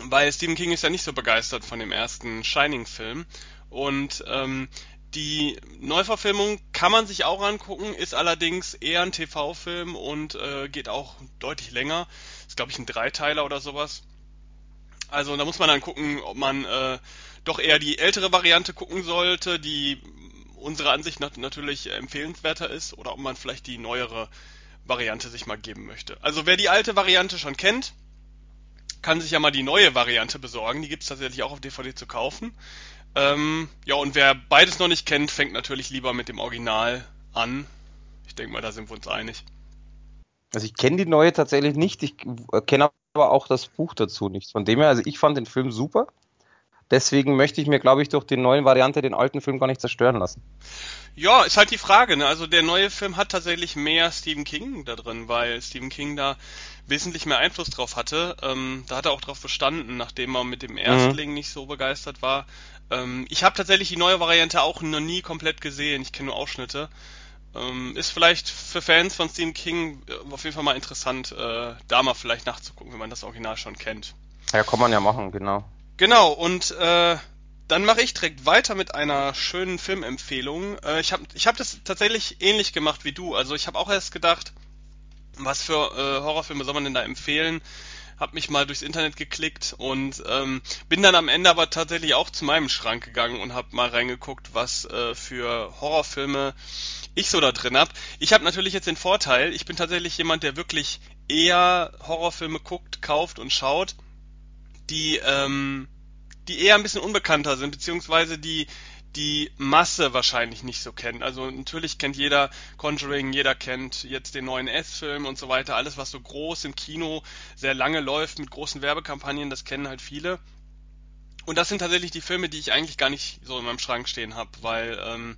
weil Stephen King ist ja nicht so begeistert von dem ersten Shining-Film und ähm, die Neuverfilmung kann man sich auch angucken, ist allerdings eher ein TV-Film und äh, geht auch deutlich länger. Ist glaube ich ein Dreiteiler oder sowas. Also da muss man dann gucken, ob man äh, doch eher die ältere Variante gucken sollte, die unserer Ansicht nach natürlich empfehlenswerter ist, oder ob man vielleicht die neuere Variante sich mal geben möchte. Also wer die alte Variante schon kennt, kann sich ja mal die neue Variante besorgen. Die gibt's tatsächlich auch auf DVD zu kaufen. Ähm, ja, und wer beides noch nicht kennt, fängt natürlich lieber mit dem Original an. Ich denke mal, da sind wir uns einig. Also ich kenne die neue tatsächlich nicht, ich kenne aber auch das Buch dazu nicht. Von dem her, also ich fand den Film super. Deswegen möchte ich mir, glaube ich, durch die neue Variante den alten Film gar nicht zerstören lassen. Ja, ist halt die Frage, ne? Also der neue Film hat tatsächlich mehr Stephen King da drin, weil Stephen King da wesentlich mehr Einfluss drauf hatte. Ähm, da hat er auch drauf bestanden, nachdem er mit dem Erstling nicht so begeistert war. Ähm, ich habe tatsächlich die neue Variante auch noch nie komplett gesehen. Ich kenne nur Ausschnitte. Ähm, ist vielleicht für Fans von Stephen King äh, auf jeden Fall mal interessant, äh, da mal vielleicht nachzugucken, wenn man das Original schon kennt. Ja, kann man ja machen, genau. Genau, und äh, dann mache ich direkt weiter mit einer schönen Filmempfehlung. Äh, ich habe ich hab das tatsächlich ähnlich gemacht wie du. Also ich habe auch erst gedacht, was für äh, Horrorfilme soll man denn da empfehlen? Hab mich mal durchs Internet geklickt und ähm, bin dann am Ende aber tatsächlich auch zu meinem Schrank gegangen und habe mal reingeguckt, was äh, für Horrorfilme ich so da drin hab. Ich habe natürlich jetzt den Vorteil, ich bin tatsächlich jemand, der wirklich eher Horrorfilme guckt, kauft und schaut, die ähm, die eher ein bisschen unbekannter sind, beziehungsweise die die Masse wahrscheinlich nicht so kennt. Also natürlich kennt jeder Conjuring, jeder kennt jetzt den neuen S-Film und so weiter. Alles, was so groß im Kino sehr lange läuft mit großen Werbekampagnen, das kennen halt viele. Und das sind tatsächlich die Filme, die ich eigentlich gar nicht so in meinem Schrank stehen habe, weil ähm,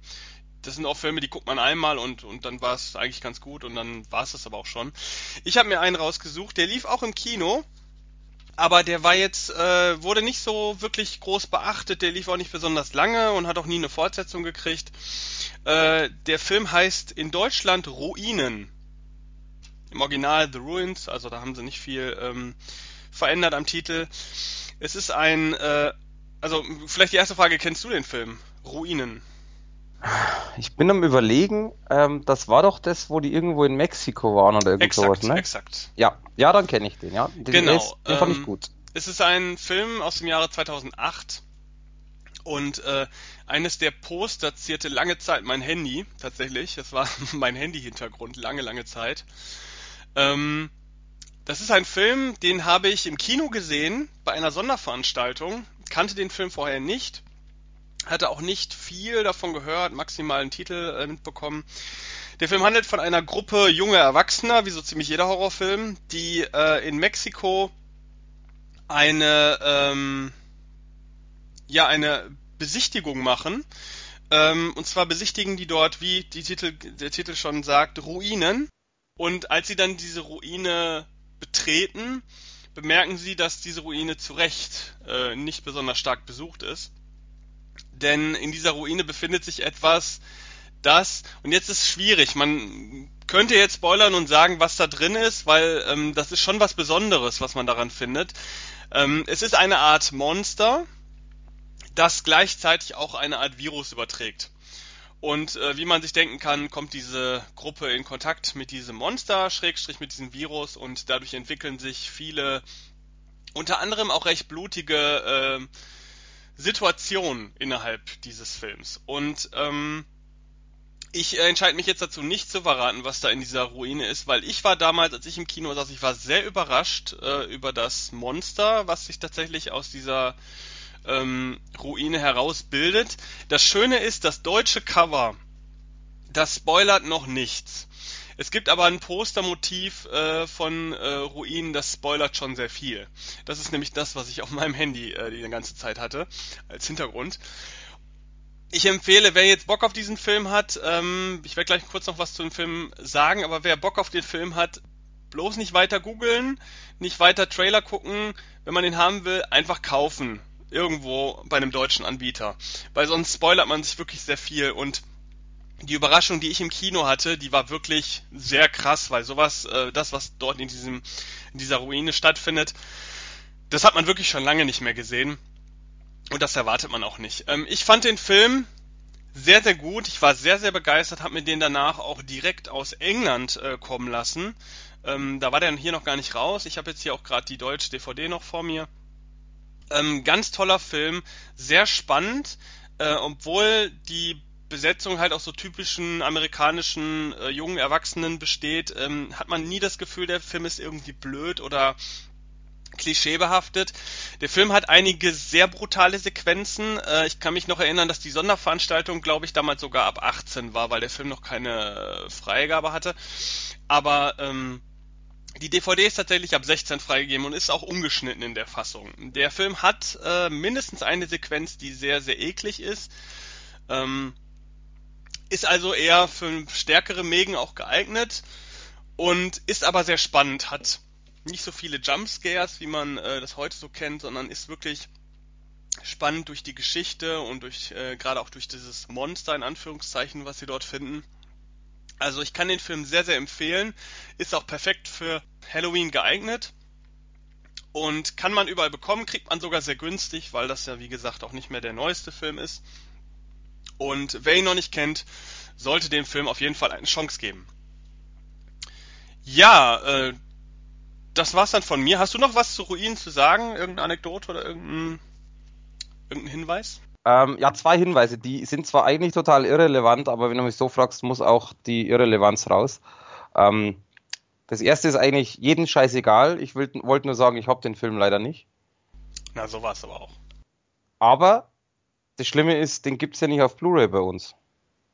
das sind auch Filme, die guckt man einmal und, und dann war es eigentlich ganz gut und dann war es das aber auch schon. Ich habe mir einen rausgesucht, der lief auch im Kino aber der war jetzt, äh, wurde nicht so wirklich groß beachtet, der lief auch nicht besonders lange und hat auch nie eine Fortsetzung gekriegt. Äh, der Film heißt in Deutschland Ruinen. Im Original The Ruins, also da haben sie nicht viel ähm, verändert am Titel. Es ist ein, äh, also vielleicht die erste Frage, kennst du den Film? Ruinen. Ich bin am überlegen, ähm, das war doch das, wo die irgendwo in Mexiko waren oder irgend Exakt, sowas, ne? exakt. Ja, ja, dann kenne ich den, ja. Den, Genau, ist- Den fand ich ähm, gut. Es ist ein Film aus dem Jahre 2008 und äh, eines der Poster zierte lange Zeit mein Handy, tatsächlich. Das war mein Handy-Hintergrund, lange, lange Zeit. Ähm, das ist ein Film, den habe ich im Kino gesehen, bei einer Sonderveranstaltung, kannte den Film vorher nicht, hatte auch nicht viel davon gehört, maximal einen Titel äh, mitbekommen. Der Film handelt von einer Gruppe junger Erwachsener, wie so ziemlich jeder Horrorfilm, die äh, in Mexiko eine ähm, ja eine Besichtigung machen. Ähm, und zwar besichtigen die dort, wie die Titel, der Titel schon sagt, Ruinen. Und als sie dann diese Ruine betreten, bemerken sie, dass diese Ruine zu Recht äh, nicht besonders stark besucht ist. Denn in dieser Ruine befindet sich etwas, das, und jetzt ist es schwierig, man könnte jetzt spoilern und sagen, was da drin ist, weil ähm, das ist schon was Besonderes, was man daran findet. Ähm, es ist eine Art Monster, das gleichzeitig auch eine Art Virus überträgt. Und äh, wie man sich denken kann, kommt diese Gruppe in Kontakt mit diesem Monster, Schrägstrich mit diesem Virus und dadurch entwickeln sich viele, unter anderem auch recht blutige äh, Situationen innerhalb dieses Films. Und ähm, ich äh, entscheide mich jetzt dazu, nicht zu verraten, was da in dieser Ruine ist, weil ich war damals, als ich im Kino saß, ich war sehr überrascht äh, über das Monster, was sich tatsächlich aus dieser ähm, Ruine herausbildet. Das Schöne ist, das deutsche Cover, das spoilert noch nichts. Es gibt aber ein Postermotiv äh, von äh, Ruinen, das spoilert schon sehr viel. Das ist nämlich das, was ich auf meinem Handy äh, die ganze Zeit hatte, als Hintergrund. Ich empfehle, wer jetzt Bock auf diesen Film hat, ähm, ich werde gleich kurz noch was zu dem Film sagen, aber wer Bock auf den Film hat, bloß nicht weiter googeln, nicht weiter Trailer gucken, wenn man den haben will, einfach kaufen. Irgendwo bei einem deutschen Anbieter. Weil sonst spoilert man sich wirklich sehr viel und die Überraschung, die ich im Kino hatte, die war wirklich sehr krass, weil sowas, äh, das, was dort in diesem, in dieser Ruine stattfindet, das hat man wirklich schon lange nicht mehr gesehen. Und das erwartet man auch nicht. Ähm, ich fand den Film sehr, sehr gut. Ich war sehr, sehr begeistert, habe mir den danach auch direkt aus England äh, kommen lassen. Ähm, da war der hier noch gar nicht raus. Ich habe jetzt hier auch gerade die deutsche DVD noch vor mir. Ähm, ganz toller Film, sehr spannend, äh, obwohl die Besetzung halt aus so typischen amerikanischen äh, jungen Erwachsenen besteht, ähm, hat man nie das Gefühl, der Film ist irgendwie blöd oder klischeebehaftet. Der Film hat einige sehr brutale Sequenzen. Äh, ich kann mich noch erinnern, dass die Sonderveranstaltung, glaube ich, damals sogar ab 18 war, weil der Film noch keine Freigabe hatte. Aber ähm, die DVD ist tatsächlich ab 16 freigegeben und ist auch umgeschnitten in der Fassung. Der Film hat äh, mindestens eine Sequenz, die sehr, sehr eklig ist. Ähm, ist also eher für stärkere Mägen auch geeignet und ist aber sehr spannend, hat nicht so viele Jumpscares, wie man äh, das heute so kennt, sondern ist wirklich spannend durch die Geschichte und durch äh, gerade auch durch dieses Monster in Anführungszeichen, was sie dort finden. Also ich kann den Film sehr, sehr empfehlen. Ist auch perfekt für Halloween geeignet. Und kann man überall bekommen, kriegt man sogar sehr günstig, weil das ja wie gesagt auch nicht mehr der neueste Film ist. Und wer ihn noch nicht kennt, sollte dem Film auf jeden Fall eine Chance geben. Ja, äh, das war's dann von mir. Hast du noch was zu Ruinen zu sagen? Irgendeine Anekdote oder irgendein, irgendein Hinweis? Ähm, ja, zwei Hinweise. Die sind zwar eigentlich total irrelevant, aber wenn du mich so fragst, muss auch die Irrelevanz raus. Ähm, das erste ist eigentlich jeden scheißegal. Ich wollte nur sagen, ich habe den Film leider nicht. Na, so war's aber auch. Aber das Schlimme ist, den gibt's ja nicht auf Blu-ray bei uns.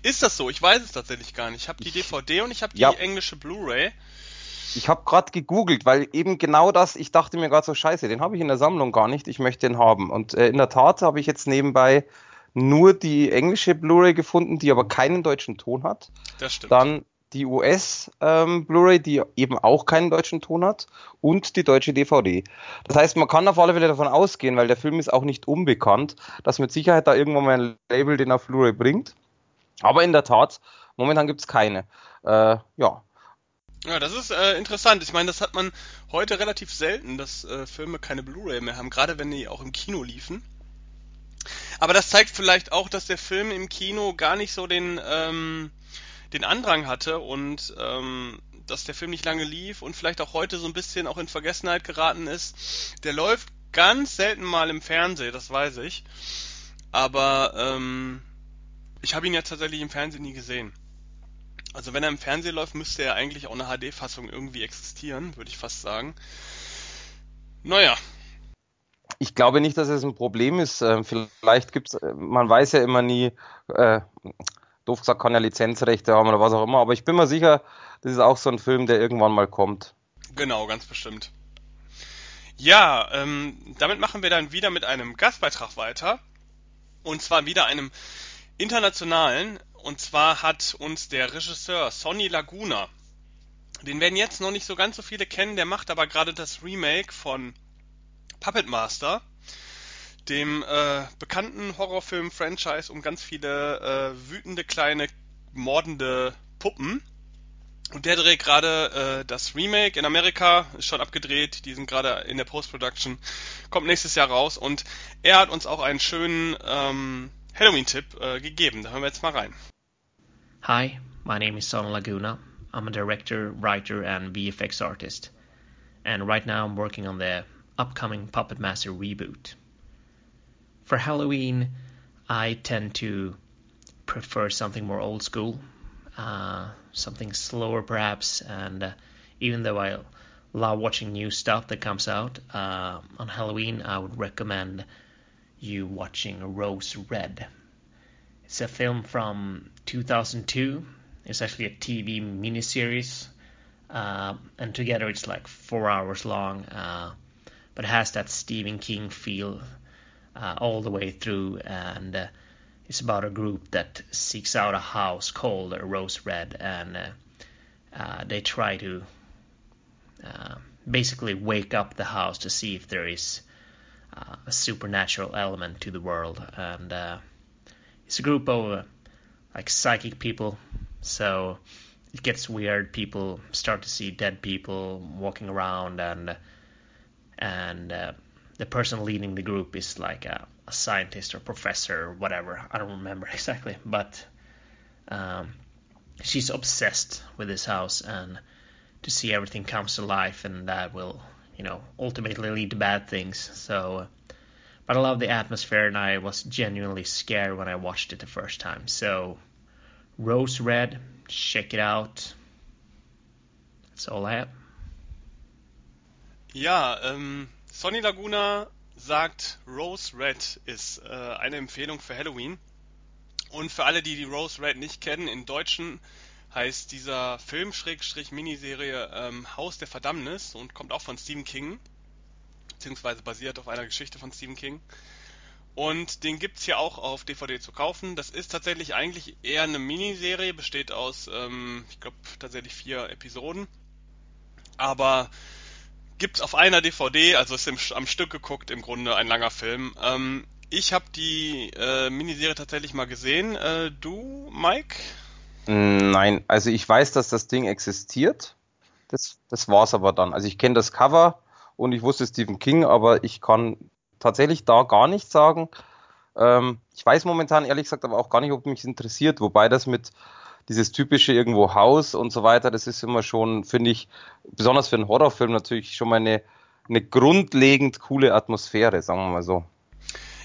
Ist das so? Ich weiß es tatsächlich gar nicht. Ich habe die DVD und ich habe die Ja. englische Blu-ray. Ich habe gerade gegoogelt, weil eben genau das, ich dachte mir gerade so, scheiße, den habe ich in der Sammlung gar nicht, ich möchte den haben. Und äh, in der Tat habe ich jetzt nebenbei nur die englische Blu-ray gefunden, die aber keinen deutschen Ton hat. Das stimmt. Dann die US ähm, die eben auch keinen deutschen Ton hat, und die deutsche DVD. Das heißt, man kann auf alle Fälle davon ausgehen, weil der Film ist auch nicht unbekannt, dass mit Sicherheit da irgendwann mal ein Label den auf Blu-ray bringt. Aber in der Tat, momentan gibt es keine. Äh, ja. Ja, das ist äh, interessant. Ich meine, das hat man heute relativ selten, dass äh, Filme keine Blu-ray mehr haben, gerade wenn die auch im Kino liefen. Aber das zeigt vielleicht auch, dass der Film im Kino gar nicht so den ähm, den Andrang hatte und ähm, dass der Film nicht lange lief und vielleicht auch heute so ein bisschen auch in Vergessenheit geraten ist. Der läuft ganz selten mal im Fernsehen, das weiß ich. Aber ähm, ich habe ihn ja tatsächlich im Fernsehen nie gesehen. Also wenn er im Fernsehen läuft, müsste er eigentlich auch eine HD-Fassung irgendwie existieren, würde ich fast sagen. Naja. Ich glaube nicht, dass es ein Problem ist. Ähm, vielleicht gibt es, äh, man weiß ja immer nie, äh, doof gesagt, kann ja Lizenzrechte haben oder was auch immer, aber ich bin mir sicher, das ist auch so ein Film, der irgendwann mal kommt. Genau, ganz bestimmt. Ja, ähm, damit machen wir dann wieder mit einem Gastbeitrag weiter. Und zwar wieder einem internationalen. Und zwar hat uns der Regisseur Sonny Laguna, den werden jetzt noch nicht so ganz so viele kennen, der macht aber gerade das Remake von Puppet Master dem äh, bekannten Horrorfilm-Franchise um ganz viele äh, wütende kleine mordende Puppen. Und der dreht gerade äh, das Remake in Amerika, ist schon abgedreht, die sind gerade in der Post-Production, kommt nächstes Jahr raus und er hat uns auch einen schönen ähm, Halloween-Tipp äh, gegeben. Da hören wir jetzt mal rein. Hi, my name is Son Laguna. I'm a director, writer and VFX artist. And right now I'm working on the upcoming Puppet Master reboot. For Halloween, I tend to prefer something more old school, uh, something slower perhaps. And uh, even though I love watching new stuff that comes out uh, on Halloween, I would recommend you watching Rose Red. It's a film from 2002. It's actually a TV miniseries, uh, and together it's like four hours long, uh, but it has that Stephen King feel uh, all the way through, and uh, it's about a group that seeks out a house called Rose Red, and uh, uh, they try to uh, basically wake up the house to see if there is a supernatural element to the world, and it's a group of like psychic people, so it gets weird. People start to see dead people walking around, and and the person leading the group is like a, a scientist or professor or whatever. I don't remember exactly, but um, she's obsessed with this house and to see everything comes to life, and that will, you know, ultimately lead to bad things. So, but I love the atmosphere, and I was genuinely scared when I watched it the first time. So, Rose Red, check it out. That's all I have. Yeah, ähm, Sonny Laguna sagt, Rose Red ist äh, eine Empfehlung für Halloween. Und für alle, die die Rose Red nicht kennen, in Deutschen heißt dieser Film Schrägstrich Miniserie ähm, Haus der Verdammnis und kommt auch von Stephen King, beziehungsweise basiert auf einer Geschichte von Stephen King. Und den gibt's hier auch auf DVD zu kaufen. Das ist tatsächlich eigentlich eher eine Miniserie, besteht aus, ähm, ich glaube, tatsächlich vier Episoden. Aber gibt's auf einer DVD, also ist im, am Stück geguckt, im Grunde ein langer Film. Ähm, ich habe die äh, Miniserie tatsächlich mal gesehen. Äh, du, Mike? Nein, also ich weiß, dass das Ding existiert. Das, das war's aber dann. Also ich kenne das Cover und ich wusste Stephen King, aber ich kann tatsächlich da gar nichts sagen. Ähm, ich weiß momentan ehrlich gesagt aber auch gar nicht, ob mich interessiert, wobei das mit dieses typische irgendwo Haus und so weiter, das ist immer schon, finde ich, besonders für einen Horrorfilm natürlich schon mal eine, eine grundlegend coole Atmosphäre, sagen wir mal so.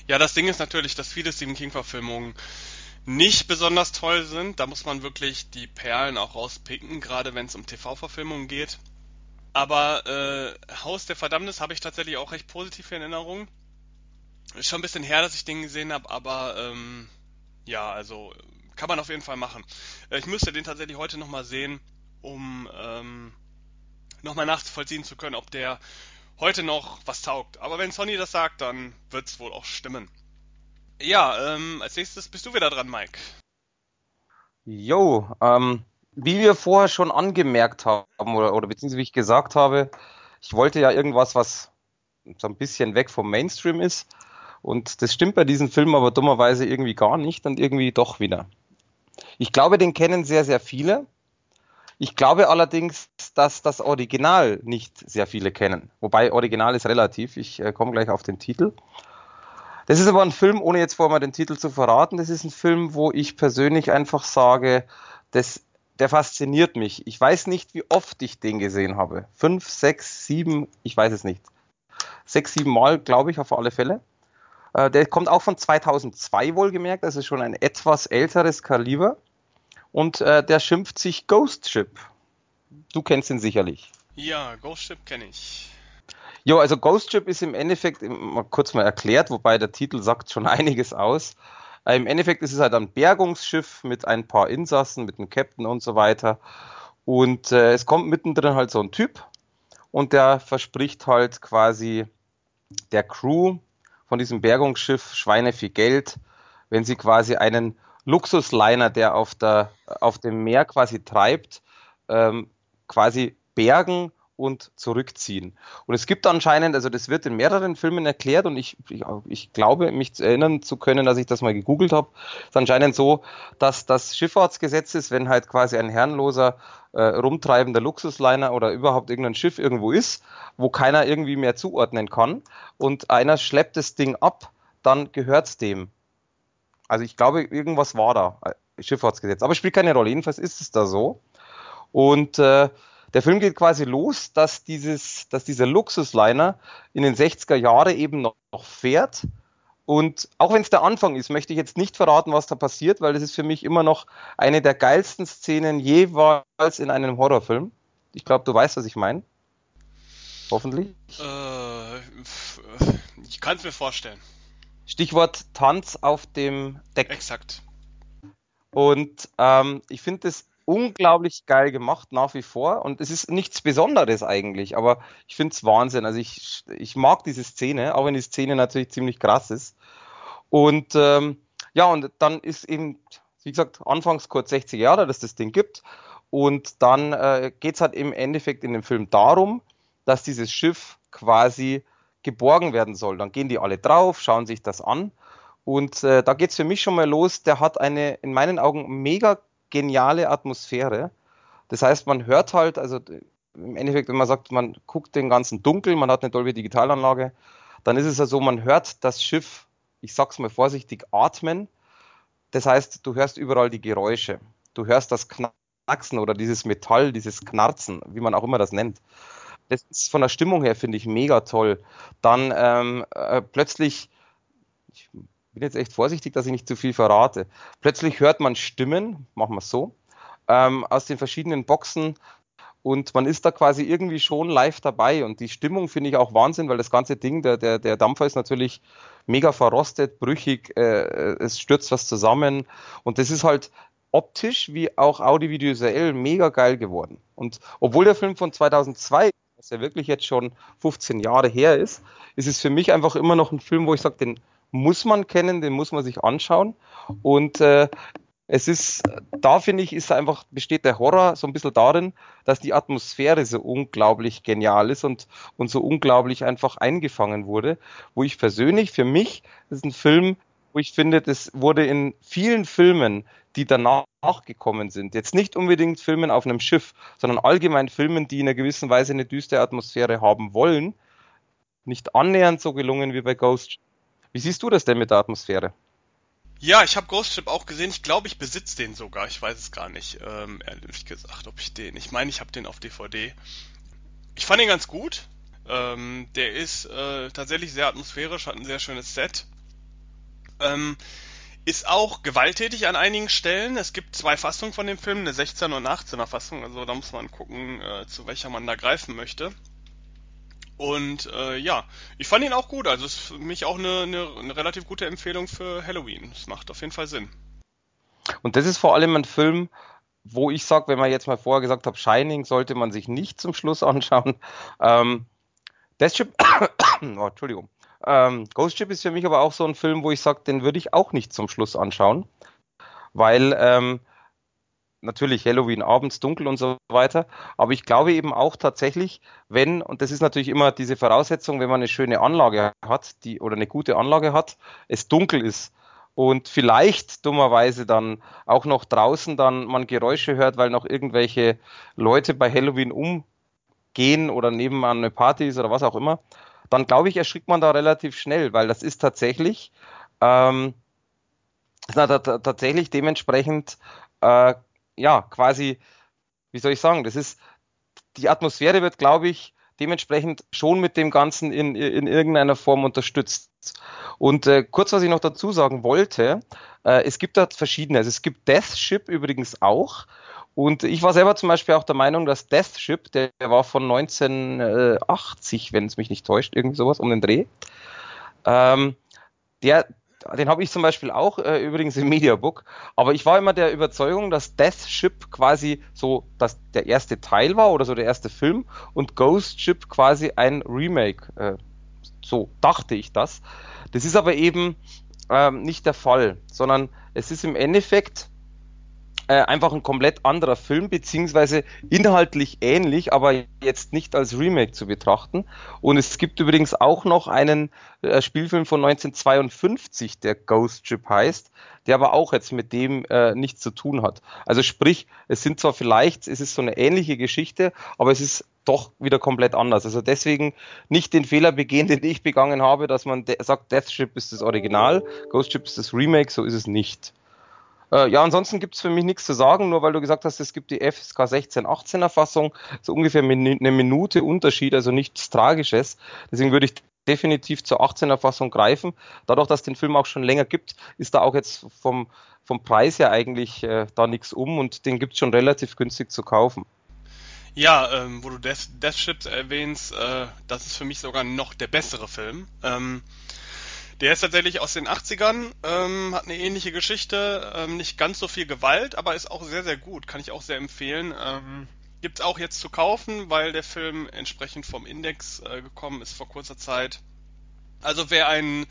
Ja, das Ding ist natürlich, dass viele Stephen King-Verfilmungen nicht besonders toll sind. Da muss man wirklich die Perlen auch rauspicken, gerade wenn es um TV-Verfilmungen geht. Aber äh, Haus der Verdammnis habe ich tatsächlich auch recht positiv in Erinnerung. Ist schon ein bisschen her, dass ich den gesehen habe, aber ähm, ja, also kann man auf jeden Fall machen. Äh, ich müsste den tatsächlich heute nochmal sehen, um ähm, nochmal nachvollziehen zu können, ob der heute noch was taugt. Aber wenn Sony das sagt, dann wird's wohl auch stimmen. Ja, ähm, als nächstes bist du wieder dran, Mike. Jo, ähm, wie wir vorher schon angemerkt haben, oder, oder beziehungsweise wie ich gesagt habe, ich wollte ja irgendwas, was so ein bisschen weg vom Mainstream ist. Und das stimmt bei diesem Film aber dummerweise irgendwie gar nicht und irgendwie doch wieder. Ich glaube, den kennen sehr, sehr viele. Ich glaube allerdings, dass das Original nicht sehr viele kennen. Wobei Original ist relativ. Ich äh, komme gleich auf den Titel. Das ist aber ein Film, ohne jetzt vorher mal den Titel zu verraten. Das ist ein Film, wo ich persönlich einfach sage, das, der fasziniert mich. Ich weiß nicht, wie oft ich den gesehen habe. Fünf, sechs, sieben, ich weiß es nicht. Sechs, sieben Mal, glaube ich, auf alle Fälle. Äh, der kommt auch von 2002 wohlgemerkt, das ist schon ein etwas älteres Kaliber. Und äh, der schimpft sich Ghost Ship. Du kennst ihn sicherlich. Ja, Ghost Ship kenne ich. Jo, also Ghost Ship ist im Endeffekt, mal kurz mal erklärt, wobei der Titel sagt schon einiges aus. Äh, Im Endeffekt ist es halt ein Bergungsschiff mit ein paar Insassen, mit einem Captain und so weiter. Und äh, es kommt mittendrin halt so ein Typ und der verspricht halt quasi der Crew von diesem Bergungsschiff Schweine viel Geld, wenn sie quasi einen Luxusliner, der auf, der, auf dem Meer quasi treibt, ähm, quasi bergen und zurückziehen. Und es gibt anscheinend, also das wird in mehreren Filmen erklärt und ich, ich, ich glaube, mich zu erinnern zu können, dass ich das mal gegoogelt habe, ist anscheinend so, dass das Schifffahrtsgesetz ist, wenn halt quasi ein herrenloser, äh, rumtreibender Luxusliner oder überhaupt irgendein Schiff irgendwo ist, wo keiner irgendwie mehr zuordnen kann und einer schleppt das Ding ab, dann gehört's dem. Also ich glaube, irgendwas war da, äh, Schifffahrtsgesetz. Aber spielt keine Rolle. Jedenfalls ist es da so. Und äh, der Film geht quasi los, dass dieses, dass dieser Luxusliner in den 60er Jahre eben noch, noch fährt. Und auch wenn es der Anfang ist, möchte ich jetzt nicht verraten, was da passiert, weil das ist für mich immer noch eine der geilsten Szenen jeweils in einem Horrorfilm. Ich glaube, du weißt, was ich meine. Hoffentlich. Äh, ich kann es mir vorstellen. Stichwort Tanz auf dem Deck. Exakt. Und ähm, ich finde das unglaublich geil gemacht, nach wie vor. Und es ist nichts Besonderes eigentlich, aber ich finde es Wahnsinn. Also ich, ich mag diese Szene, auch wenn die Szene natürlich ziemlich krass ist. Und ähm, ja, und dann ist eben, wie gesagt, anfangs kurz 60 Jahre, dass das Ding gibt. Und dann äh, geht es halt im Endeffekt in dem Film darum, dass dieses Schiff quasi geborgen werden soll. Dann gehen die alle drauf, schauen sich das an. Und äh, da geht's für mich schon mal los. Der hat eine in meinen Augen mega geniale Atmosphäre. Das heißt, man hört halt, also im Endeffekt, wenn man sagt, man guckt den ganzen dunkel, man hat eine Dolby Digitalanlage, dann ist es ja so, man hört das Schiff, ich sag's mal vorsichtig, atmen. Das heißt, du hörst überall die Geräusche. Du hörst das Knacksen oder dieses Metall, dieses Knarzen, wie man auch immer das nennt. Das ist von der Stimmung her, finde ich, mega toll. Dann ähm, äh, plötzlich, ich bin jetzt echt vorsichtig, dass ich nicht zu viel verrate. Plötzlich hört man Stimmen, machen wir es so, ähm, aus den verschiedenen Boxen und man ist da quasi irgendwie schon live dabei und die Stimmung finde ich auch Wahnsinn, weil das ganze Ding, der, der, der Dampfer ist natürlich mega verrostet, brüchig, äh, es stürzt was zusammen und das ist halt optisch wie auch audiovisuell mega geil geworden. Und obwohl der Film von 2002 was ja wirklich jetzt schon 15 Jahre her ist, ist es für mich einfach immer noch ein Film, wo ich sage, den muss man kennen, den muss man sich anschauen. Und äh, es ist, da finde ich, ist einfach, besteht der Horror so ein bisschen darin, dass die Atmosphäre so unglaublich genial ist und, und so unglaublich einfach eingefangen wurde. Wo ich persönlich, für mich, das ist ein Film, wo ich finde, das wurde in vielen Filmen, die danach gekommen sind, jetzt nicht unbedingt Filmen auf einem Schiff, sondern allgemein Filmen, die in einer gewissen Weise eine düstere Atmosphäre haben wollen, nicht annähernd so gelungen wie bei Ghost wie siehst du das denn mit der Atmosphäre? Ja, ich habe Ghost Ship auch gesehen. Ich glaube, ich besitze den sogar. Ich weiß es gar nicht, ähm, ehrlich gesagt, ob ich den. Ich meine, ich habe den auf DVD. Ich fand ihn ganz gut. Ähm, der ist äh, tatsächlich sehr atmosphärisch, hat ein sehr schönes Set. Ähm, ist auch gewalttätig an einigen Stellen. Es gibt zwei Fassungen von dem Film, eine 16er und eine 18er Fassung. Also da muss man gucken, äh, zu welcher man da greifen möchte. Und äh, ja, ich fand ihn auch gut. Also ist für mich auch eine, eine, eine relativ gute Empfehlung für Halloween. Es macht auf jeden Fall Sinn. Und das ist vor allem ein Film, wo ich sage, wenn man jetzt mal vorher gesagt hat, Shining sollte man sich nicht zum Schluss anschauen. Ähm, Death Ship, oh, Entschuldigung. Ähm, Ghost Ship ist für mich aber auch so ein Film, wo ich sage, den würde ich auch nicht zum Schluss anschauen, weil ähm, natürlich Halloween abends dunkel und so weiter. Aber ich glaube eben auch tatsächlich, wenn, und das ist natürlich immer diese Voraussetzung, wenn man eine schöne Anlage hat, die, oder eine gute Anlage hat, es dunkel ist und vielleicht dummerweise dann auch noch draußen dann man Geräusche hört, weil noch irgendwelche Leute bei Halloween umgehen oder nebenan eine Party ist oder was auch immer, dann glaube ich, erschrickt man da relativ schnell, weil das ist tatsächlich, ähm, na, tatsächlich dementsprechend, äh, ja, quasi, wie soll ich sagen, das ist, die Atmosphäre wird, glaube ich, dementsprechend schon mit dem Ganzen in, in irgendeiner Form unterstützt. Und äh, kurz, was ich noch dazu sagen wollte, äh, es gibt da verschiedene. Also es gibt Deathship übrigens auch. Und ich war selber zum Beispiel auch der Meinung, dass Deathship, der, der war von 1980, wenn es mich nicht täuscht, irgendwie sowas um den Dreh. Ähm, der, den habe ich zum Beispiel auch äh, übrigens im Mediabook. Aber ich war immer der Überzeugung, dass Death Ship quasi so dass der erste Teil war oder so der erste Film und Ghost Ship quasi ein Remake. Äh, so dachte ich das. Das ist aber eben ähm, nicht der Fall, sondern es ist im Endeffekt äh, einfach ein komplett anderer Film, beziehungsweise inhaltlich ähnlich, aber jetzt nicht als Remake zu betrachten. Und es gibt übrigens auch noch einen äh, Spielfilm von 1952, der Ghost Ship heißt, der aber auch jetzt mit dem äh, nichts zu tun hat. Also sprich, es sind zwar vielleicht, es ist so eine ähnliche Geschichte, aber es ist doch wieder komplett anders. Also deswegen nicht den Fehler begehen, den ich begangen habe, dass man sagt, Deathship ist das Original, Ghost Ship ist das Remake, so ist es nicht. Äh, ja, ansonsten gibt es für mich nichts zu sagen, nur weil du gesagt hast, es gibt die FSK 16, 18er Fassung, so ungefähr eine Minute Unterschied, also nichts Tragisches. Deswegen würde ich definitiv zur 18er Fassung greifen. Dadurch, dass es den Film auch schon länger gibt, ist da auch jetzt vom, vom Preis her eigentlich äh, da nichts um und den gibt es schon relativ günstig zu kaufen. Ja, ähm, wo du Death, Death Ships erwähnst, äh, das ist für mich sogar noch der bessere Film. Ähm, der ist tatsächlich aus den 80ern, ähm, hat eine ähnliche Geschichte, ähm, nicht ganz so viel Gewalt, aber ist auch sehr, sehr gut, kann ich auch sehr empfehlen. Ähm, Gibt es auch jetzt zu kaufen, weil der Film entsprechend vom Index äh, gekommen ist vor kurzer Zeit. Also wer einen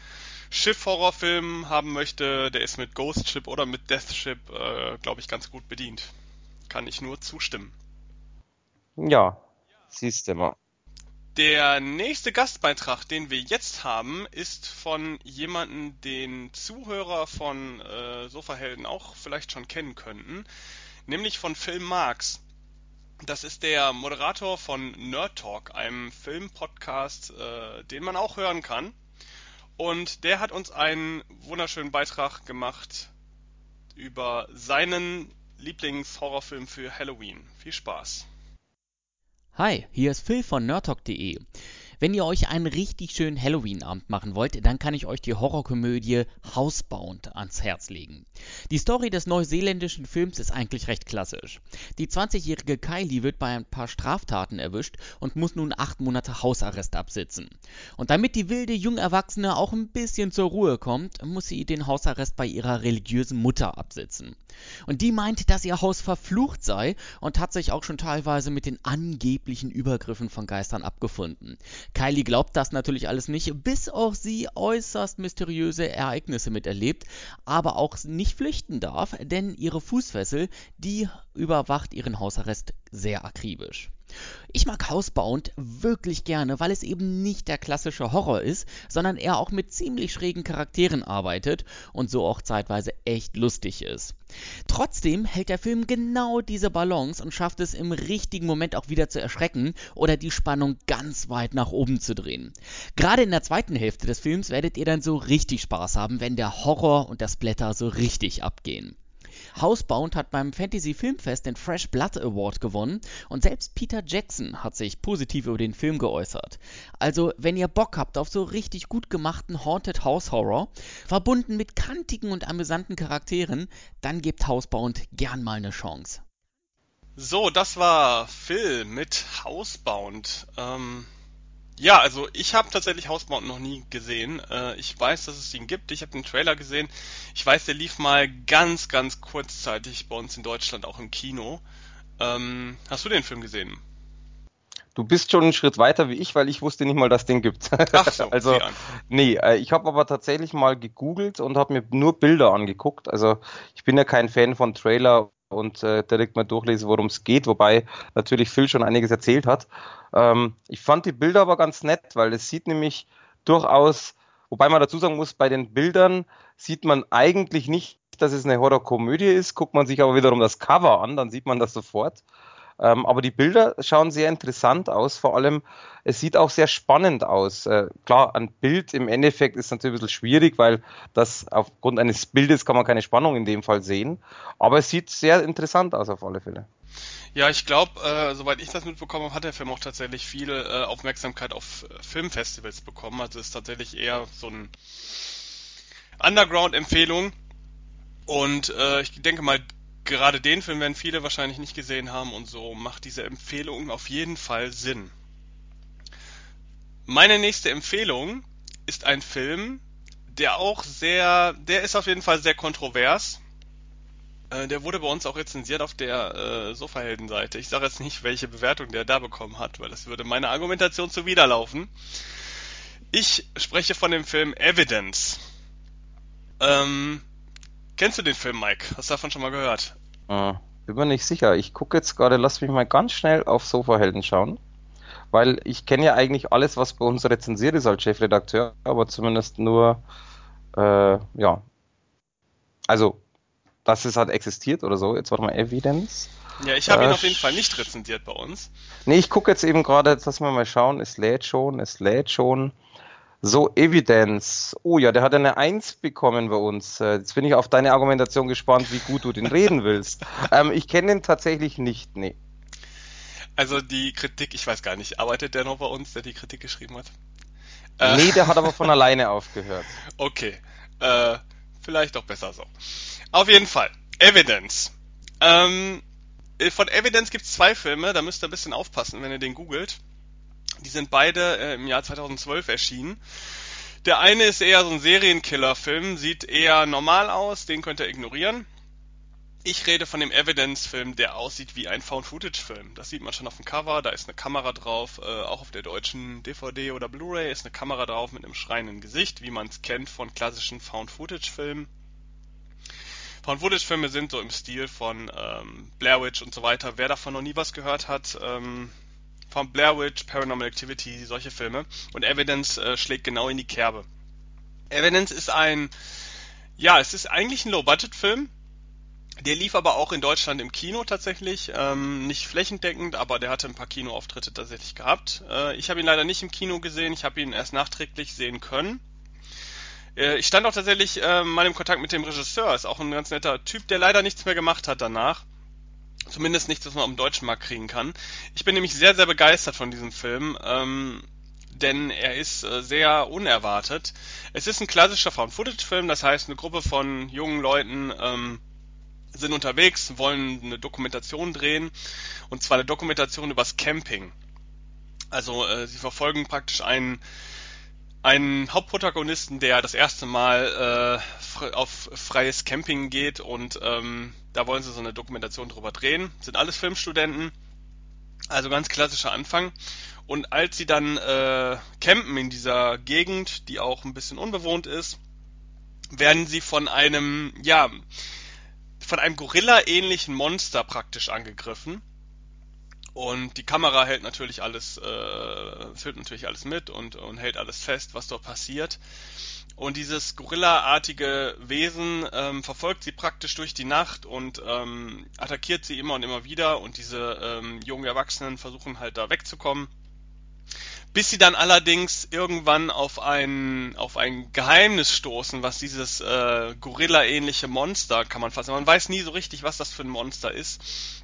Schiff-Horrorfilm haben möchte, der ist mit Ghost Ship oder mit Death Ship, äh, glaube ich, ganz gut bedient. Kann ich nur zustimmen. Ja, siehst du mal. Der nächste Gastbeitrag, den wir jetzt haben, ist von jemandem, den Zuhörer von äh, Sofahelden auch vielleicht schon kennen könnten, nämlich von Phil Marx. Das ist der Moderator von Nerd Talk, einem Filmpodcast, äh, den man auch hören kann. Und der hat uns einen wunderschönen Beitrag gemacht über seinen Lieblingshorrorfilm für Halloween. Viel Spaß! Hi, hier ist Phil von nerdtalk.de. Wenn ihr euch einen richtig schönen Halloween-Abend machen wollt, dann kann ich euch die Horrorkomödie Housebound ans Herz legen. Die Story des neuseeländischen Films ist eigentlich recht klassisch. Die 20-jährige Kylie wird bei ein paar Straftaten erwischt und muss nun acht Monate Hausarrest absitzen. Und damit die wilde Jungerwachsene auch ein bisschen zur Ruhe kommt, muss sie den Hausarrest bei ihrer religiösen Mutter absitzen. Und die meint, dass ihr Haus verflucht sei und hat sich auch schon teilweise mit den angeblichen Übergriffen von Geistern abgefunden. Kylie glaubt das natürlich alles nicht, bis auch sie äußerst mysteriöse Ereignisse miterlebt, aber auch nicht flüchten darf, denn ihre Fußfessel, die überwacht ihren Hausarrest sehr akribisch. Ich mag Housebound wirklich gerne, weil es eben nicht der klassische Horror ist, sondern er auch mit ziemlich schrägen Charakteren arbeitet und so auch zeitweise echt lustig ist. Trotzdem hält der Film genau diese Balance und schafft es im richtigen Moment auch wieder zu erschrecken oder die Spannung ganz weit nach oben zu drehen. Gerade in der zweiten Hälfte des Films werdet ihr dann so richtig Spaß haben, wenn der Horror und das Blätter so richtig abgehen. Housebound hat beim Fantasy Filmfest den Fresh Blood Award gewonnen und selbst Peter Jackson hat sich positiv über den Film geäußert. Also, wenn ihr Bock habt auf so richtig gut gemachten Haunted House Horror, verbunden mit kantigen und amüsanten Charakteren, dann gebt Housebound gern mal eine Chance. So, das war Phil mit Housebound. Ähm, ja, also ich habe tatsächlich Housebound noch nie gesehen. Äh, ich weiß, dass es ihn gibt. Ich habe den Trailer gesehen. Ich weiß, der lief mal ganz, ganz kurzzeitig bei uns in Deutschland auch im Kino. Ähm, hast du den Film gesehen? Du bist schon einen Schritt weiter wie ich, weil ich wusste nicht mal, dass den gibt. Ach so, also nee, äh, ich habe aber tatsächlich mal gegoogelt und habe mir nur Bilder angeguckt. Also ich bin ja kein Fan von Trailer und äh, direkt mal durchlese, worum es geht, wobei natürlich Phil schon einiges erzählt hat. Ähm, ich fand die Bilder aber ganz nett, weil es sieht nämlich durchaus, wobei man dazu sagen muss, bei den Bildern sieht man eigentlich nicht, dass es eine Horrorkomödie ist, guckt man sich aber wiederum das Cover an, dann sieht man das sofort. Ähm, aber die Bilder schauen sehr interessant aus. Vor allem, es sieht auch sehr spannend aus. Äh, klar, ein Bild im Endeffekt ist natürlich ein bisschen schwierig, weil das aufgrund eines Bildes kann man keine Spannung in dem Fall sehen. Aber es sieht sehr interessant aus auf alle Fälle. Ja, ich glaube, äh, soweit ich das mitbekommen habe, hat der Film auch tatsächlich viel äh, Aufmerksamkeit auf äh, Filmfestivals bekommen. Also ist tatsächlich eher so ein Underground-Empfehlung. Und äh, ich denke mal, gerade den Film werden viele wahrscheinlich nicht gesehen haben und so macht diese Empfehlung auf jeden Fall Sinn. Meine nächste Empfehlung ist ein Film, der auch sehr, der ist auf jeden Fall sehr kontrovers. Äh, der wurde bei uns auch rezensiert auf der äh, Sofahelden-Seite. Ich sage jetzt nicht, welche Bewertung der da bekommen hat, weil das würde meine Argumentation zuwiderlaufen. Ich spreche von dem Film Evidence. Ähm, Kennst du den Film, Mike? Hast du davon schon mal gehört? Äh, bin mir nicht sicher. Ich gucke jetzt gerade, lass mich mal ganz schnell auf Sofahelden schauen. Weil ich kenne ja eigentlich alles, was bei uns rezensiert ist als Chefredakteur, aber zumindest nur, äh, ja. Also, dass es halt existiert oder so. Jetzt warte mal, Evidence. Ja, ich habe ihn äh, auf jeden Fall nicht rezensiert bei uns. Nee, ich gucke jetzt eben gerade, jetzt lassen wir mal schauen, es lädt schon, es lädt schon. So, Evidence. Oh ja, der hat eine Eins bekommen bei uns. Äh, jetzt bin ich auf deine Argumentation gespannt, wie gut du den reden willst. ähm, ich kenne den tatsächlich nicht, nee. Also die Kritik, ich weiß gar nicht, arbeitet der noch bei uns, der die Kritik geschrieben hat? Äh, nee, der hat aber von alleine aufgehört. Okay, äh, vielleicht auch besser so. Auf jeden Fall, Evidence. Ähm, äh, von Evidence gibt es zwei Filme, da müsst ihr ein bisschen aufpassen, wenn ihr den googelt. Die sind beide äh, im Jahr 2012 erschienen. Der eine ist eher so ein Serienkiller-Film, sieht eher normal aus, den könnt ihr ignorieren. Ich rede von dem Evidence-Film, der aussieht wie ein Found-Footage-Film. Das sieht man schon auf dem Cover, da ist eine Kamera drauf, äh, auch auf der deutschen DVD oder Blu-ray ist eine Kamera drauf mit einem schreienden Gesicht, wie man es kennt von klassischen Found-Footage-Filmen. Found-Footage-Filme sind so im Stil von ähm, Blair Witch und so weiter. Wer davon noch nie was gehört hat, ähm, von Blair Witch, Paranormal Activity, solche Filme. Und Evidence äh, schlägt genau in die Kerbe. Evidence ist ein, ja, es ist eigentlich ein Low-Budget-Film. Der lief aber auch in Deutschland im Kino tatsächlich, ähm, nicht flächendeckend, aber der hatte ein paar Kinoauftritte tatsächlich gehabt. Äh, ich habe ihn leider nicht im Kino gesehen, ich habe ihn erst nachträglich sehen können. Äh, ich stand auch tatsächlich äh, mal im Kontakt mit dem Regisseur, ist auch ein ganz netter Typ, der leider nichts mehr gemacht hat danach. Zumindest nichts, was man dem deutschen Markt kriegen kann. Ich bin nämlich sehr, sehr begeistert von diesem Film, ähm, denn er ist äh, sehr unerwartet. Es ist ein klassischer Found-Footage-Film, das heißt, eine Gruppe von jungen Leuten ähm, sind unterwegs, wollen eine Dokumentation drehen, und zwar eine Dokumentation übers Camping. Also äh, sie verfolgen praktisch einen einen Hauptprotagonisten, der das erste Mal äh, auf freies Camping geht und ähm, da wollen sie so eine Dokumentation drüber drehen. Sind alles Filmstudenten, also ganz klassischer Anfang. Und als sie dann äh, campen in dieser Gegend, die auch ein bisschen unbewohnt ist, werden sie von einem, ja, von einem Gorilla-ähnlichen Monster praktisch angegriffen. Und die Kamera hält natürlich alles, äh, filmt natürlich alles mit und, und hält alles fest, was dort passiert. Und dieses Gorilla-artige Wesen ähm, verfolgt sie praktisch durch die Nacht und ähm, attackiert sie immer und immer wieder. Und diese ähm, jungen Erwachsenen versuchen halt da wegzukommen. Bis sie dann allerdings irgendwann auf ein, auf ein Geheimnis stoßen, was dieses äh, Gorilla-ähnliche Monster, kann man fast sagen. Man weiß nie so richtig, was das für ein Monster ist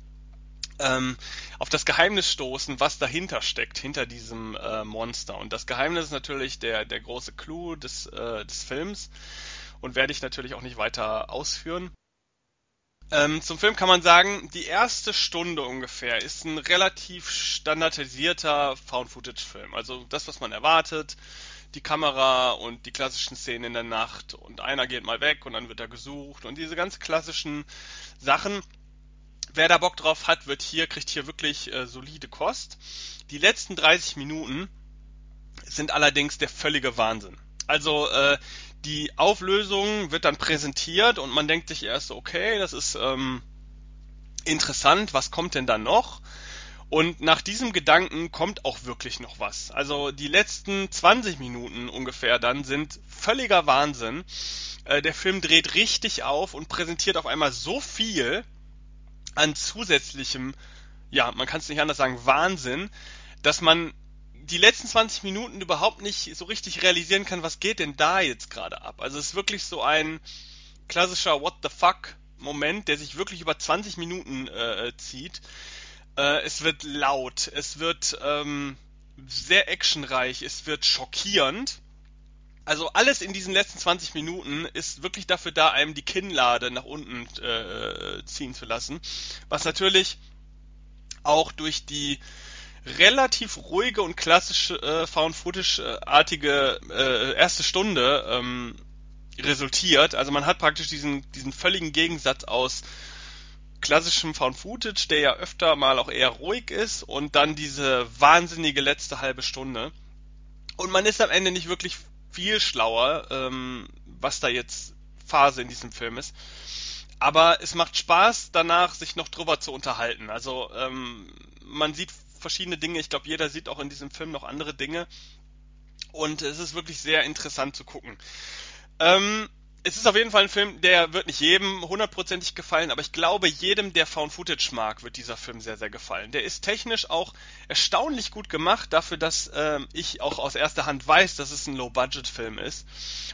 ähm, auf das Geheimnis stoßen, was dahinter steckt, hinter diesem äh, Monster. Und das Geheimnis ist natürlich der, der große Clou des, äh, des Films und werde ich natürlich auch nicht weiter ausführen. Ähm, zum Film kann man sagen, die erste Stunde ungefähr ist ein relativ standardisierter Found-Footage-Film. Also das, was man erwartet, die Kamera und die klassischen Szenen in der Nacht und einer geht mal weg und dann wird er gesucht und diese ganz klassischen Sachen wer da Bock drauf hat, wird hier, kriegt hier wirklich äh, solide Kost. Die letzten 30 Minuten sind allerdings der völlige Wahnsinn. Also äh, die Auflösung wird dann präsentiert und man denkt sich erst, okay, das ist ähm, interessant, was kommt denn da noch? Und nach diesem Gedanken kommt auch wirklich noch was. Also die letzten 20 Minuten ungefähr dann sind völliger Wahnsinn. Äh, der Film dreht richtig auf und präsentiert auf einmal so viel an zusätzlichem, ja, man kann es nicht anders sagen, Wahnsinn, dass man die letzten 20 Minuten überhaupt nicht so richtig realisieren kann, was geht denn da jetzt gerade ab. Also es ist wirklich so ein klassischer What the fuck Moment, der sich wirklich über 20 Minuten äh, zieht. Äh, es wird laut, es wird ähm, sehr actionreich, es wird schockierend. Also alles in diesen letzten 20 Minuten ist wirklich dafür da, einem die Kinnlade nach unten äh, ziehen zu lassen. Was natürlich auch durch die relativ ruhige und klassische äh, Found-Footage-artige äh, erste Stunde ähm, resultiert. Also man hat praktisch diesen, diesen völligen Gegensatz aus klassischem Found Footage, der ja öfter mal auch eher ruhig ist und dann diese wahnsinnige letzte halbe Stunde. Und man ist am Ende nicht wirklich viel schlauer, ähm, was da jetzt Phase in diesem Film ist. Aber es macht Spaß, danach sich noch drüber zu unterhalten. Also ähm, man sieht verschiedene Dinge. Ich glaube, jeder sieht auch in diesem Film noch andere Dinge. Und es ist wirklich sehr interessant zu gucken. Ähm, es ist auf jeden Fall ein Film, der wird nicht jedem hundertprozentig gefallen, aber ich glaube, jedem, der Found Footage mag, wird dieser Film sehr, sehr gefallen. Der ist technisch auch erstaunlich gut gemacht, dafür, dass äh, ich auch aus erster Hand weiß, dass es ein Low-Budget-Film ist.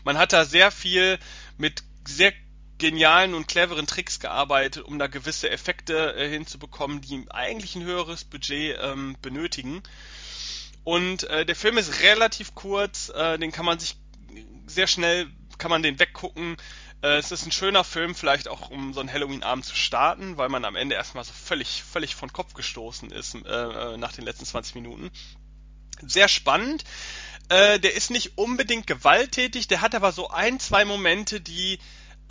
Man hat da sehr viel mit sehr genialen und cleveren Tricks gearbeitet, um da gewisse Effekte äh, hinzubekommen, die eigentlich ein höheres Budget ähm, benötigen. Und äh, der Film ist relativ kurz, äh, den kann man sich sehr schnell kann man den weggucken. Äh, es ist ein schöner Film, vielleicht auch um so einen Halloween-Abend zu starten, weil man am Ende erstmal so völlig, völlig von Kopf gestoßen ist äh, nach den letzten 20 Minuten. Sehr spannend. Äh, der ist nicht unbedingt gewalttätig, der hat aber so ein, zwei Momente, die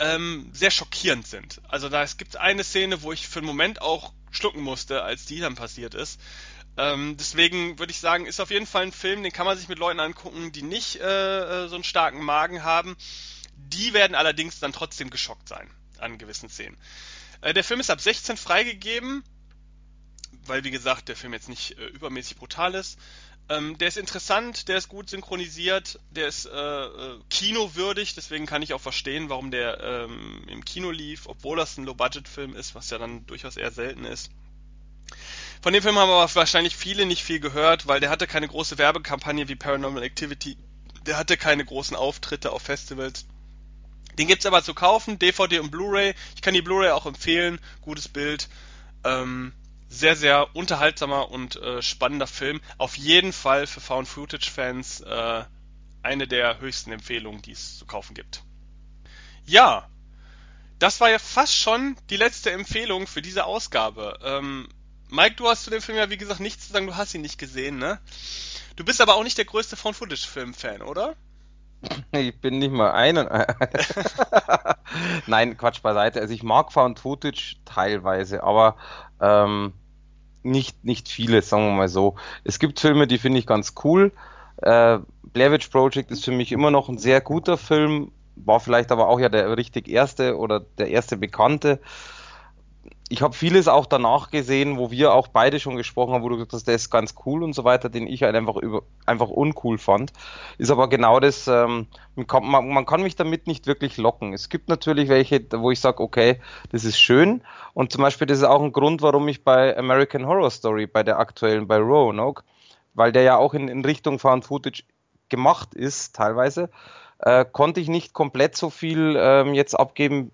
ähm, sehr schockierend sind. Also da es gibt eine Szene, wo ich für einen Moment auch schlucken musste, als die dann passiert ist. Ähm, deswegen würde ich sagen, ist auf jeden Fall ein Film, den kann man sich mit Leuten angucken, die nicht äh, äh, so einen starken Magen haben. Die werden allerdings dann trotzdem geschockt sein an gewissen Szenen. Äh, der Film ist ab 16 freigegeben, weil wie gesagt der Film jetzt nicht äh, übermäßig brutal ist. Ähm, der ist interessant, der ist gut synchronisiert, der ist äh, äh, kinowürdig, deswegen kann ich auch verstehen, warum der ähm, im Kino lief, obwohl das ein Low-Budget-Film ist, was ja dann durchaus eher selten ist. Von dem Film haben aber wahrscheinlich viele nicht viel gehört, weil der hatte keine große Werbekampagne wie Paranormal Activity. Der hatte keine großen Auftritte auf Festivals. Den gibt's aber zu kaufen, DVD und Blu-ray. Ich kann die Blu-ray auch empfehlen. Gutes Bild. Ähm, sehr, sehr unterhaltsamer und äh, spannender Film. Auf jeden Fall für Found Footage Fans äh, eine der höchsten Empfehlungen, die es zu kaufen gibt. Ja, das war ja fast schon die letzte Empfehlung für diese Ausgabe. Ähm, Mike, du hast zu dem Film ja wie gesagt nichts zu sagen, du hast ihn nicht gesehen, ne? Du bist aber auch nicht der größte Found Footage Film Fan, oder? Ich bin nicht mal einen. Nein, Quatsch beiseite. Also ich mag Found Footage teilweise, aber ähm, nicht, nicht viele, sagen wir mal so. Es gibt Filme, die finde ich ganz cool. Äh, Blair Witch Project ist für mich immer noch ein sehr guter Film, war vielleicht aber auch ja der richtig erste oder der erste bekannte ich habe vieles auch danach gesehen, wo wir auch beide schon gesprochen haben, wo du gesagt hast, der ist ganz cool und so weiter, den ich halt einfach über, einfach uncool fand. Ist aber genau das, ähm, man, man, kann mich damit nicht wirklich locken. Es gibt natürlich welche, wo ich sage, okay, das ist schön. Und zum Beispiel, das ist auch ein Grund, warum ich bei American Horror Story, bei der aktuellen, bei Roanoke, weil der ja auch in, in Richtung Found Footage gemacht ist, teilweise, äh, konnte ich nicht komplett so viel ähm, jetzt abgeben,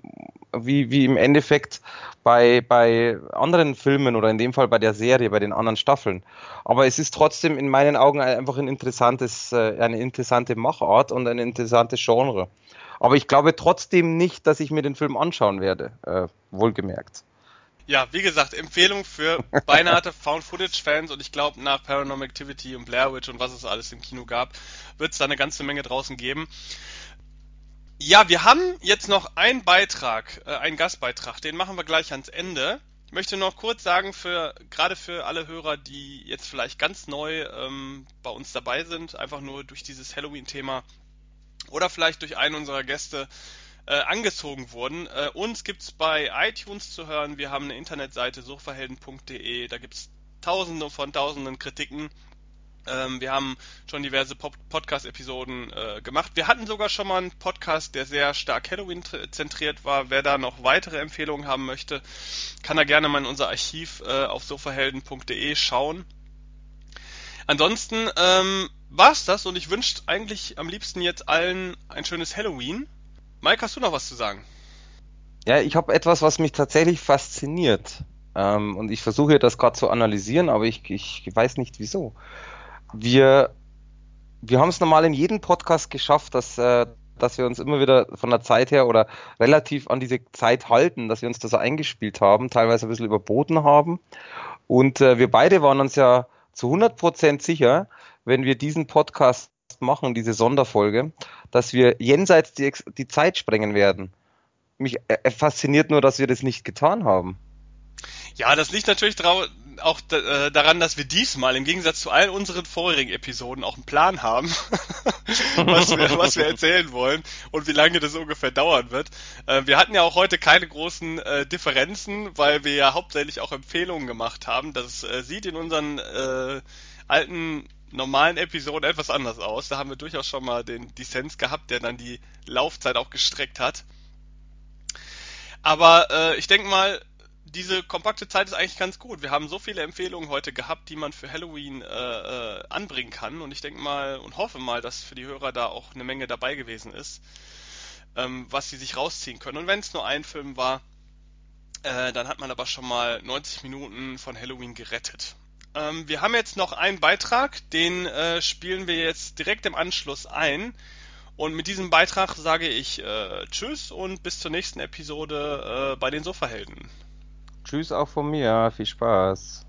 wie, wie im Endeffekt bei, bei anderen Filmen oder in dem Fall bei der Serie, bei den anderen Staffeln. Aber es ist trotzdem in meinen Augen einfach ein interessantes, äh, eine interessante Machart und ein interessantes Genre. Aber ich glaube trotzdem nicht, dass ich mir den Film anschauen werde, äh, wohlgemerkt. Ja, wie gesagt, Empfehlung für beinahe Found-Footage-Fans und ich glaube, nach Paranormal Activity und Blair Witch und was es alles im Kino gab, wird es da eine ganze Menge draußen geben. Ja, wir haben jetzt noch einen Beitrag, äh, einen Gastbeitrag, den machen wir gleich ans Ende. Ich möchte noch kurz sagen, für gerade für alle Hörer, die jetzt vielleicht ganz neu ähm, bei uns dabei sind, einfach nur durch dieses Halloween-Thema oder vielleicht durch einen unserer Gäste äh, angezogen wurden. Äh, uns gibt's bei iTunes zu hören. Wir haben eine Internetseite sofahelden.de. Da gibt's tausende von tausenden Kritiken. Ähm, wir haben schon diverse Podcast-Episoden äh, gemacht. Wir hatten sogar schon mal einen Podcast, der sehr stark Halloween-zentriert war. Wer da noch weitere Empfehlungen haben möchte, kann da gerne mal in unser Archiv äh, auf sofahelden.de schauen. Ansonsten ähm, war's das und ich wünsche eigentlich am liebsten jetzt allen ein schönes Halloween. Mike, hast du noch was zu sagen? Ja, ich habe etwas, was mich tatsächlich fasziniert. Ähm, und ich versuche das gerade zu analysieren, aber ich, ich weiß nicht wieso. Wir, wir haben es normal in jedem Podcast geschafft, dass, äh, dass wir uns immer wieder von der Zeit her oder relativ an diese Zeit halten, dass wir uns das eingespielt haben, teilweise ein bisschen überboten haben. Und äh, wir beide waren uns ja zu 100% sicher, wenn wir diesen Podcast machen, diese Sonderfolge, dass wir jenseits die, die Zeit sprengen werden. Mich äh, fasziniert nur, dass wir das nicht getan haben. Ja, das liegt natürlich auch äh, daran, dass wir diesmal im Gegensatz zu all unseren vorigen Episoden auch einen Plan haben, was, wir, was wir erzählen wollen und wie lange das ungefähr dauern wird. Äh, wir hatten ja auch heute keine großen äh, Differenzen, weil wir ja hauptsächlich auch Empfehlungen gemacht haben. Das äh, sieht in unseren äh, alten normalen Episoden etwas anders aus. Da haben wir durchaus schon mal den Dissens gehabt, der dann die Laufzeit auch gestreckt hat. Aber äh, ich denke mal, diese kompakte Zeit ist eigentlich ganz gut. Wir haben so viele Empfehlungen heute gehabt, die man für Halloween äh, äh, anbringen kann. Und ich denke mal und hoffe mal, dass für die Hörer da auch eine Menge dabei gewesen ist, ähm, was sie sich rausziehen können. Und wenn es nur ein Film war, äh, dann hat man aber schon mal 90 Minuten von Halloween gerettet. Ähm, wir haben jetzt noch einen Beitrag, den äh, spielen wir jetzt direkt im Anschluss ein. Und mit diesem Beitrag sage ich äh, Tschüss und bis zur nächsten Episode äh, bei den Sofahelden. Tschüss auch von mir, viel Spaß.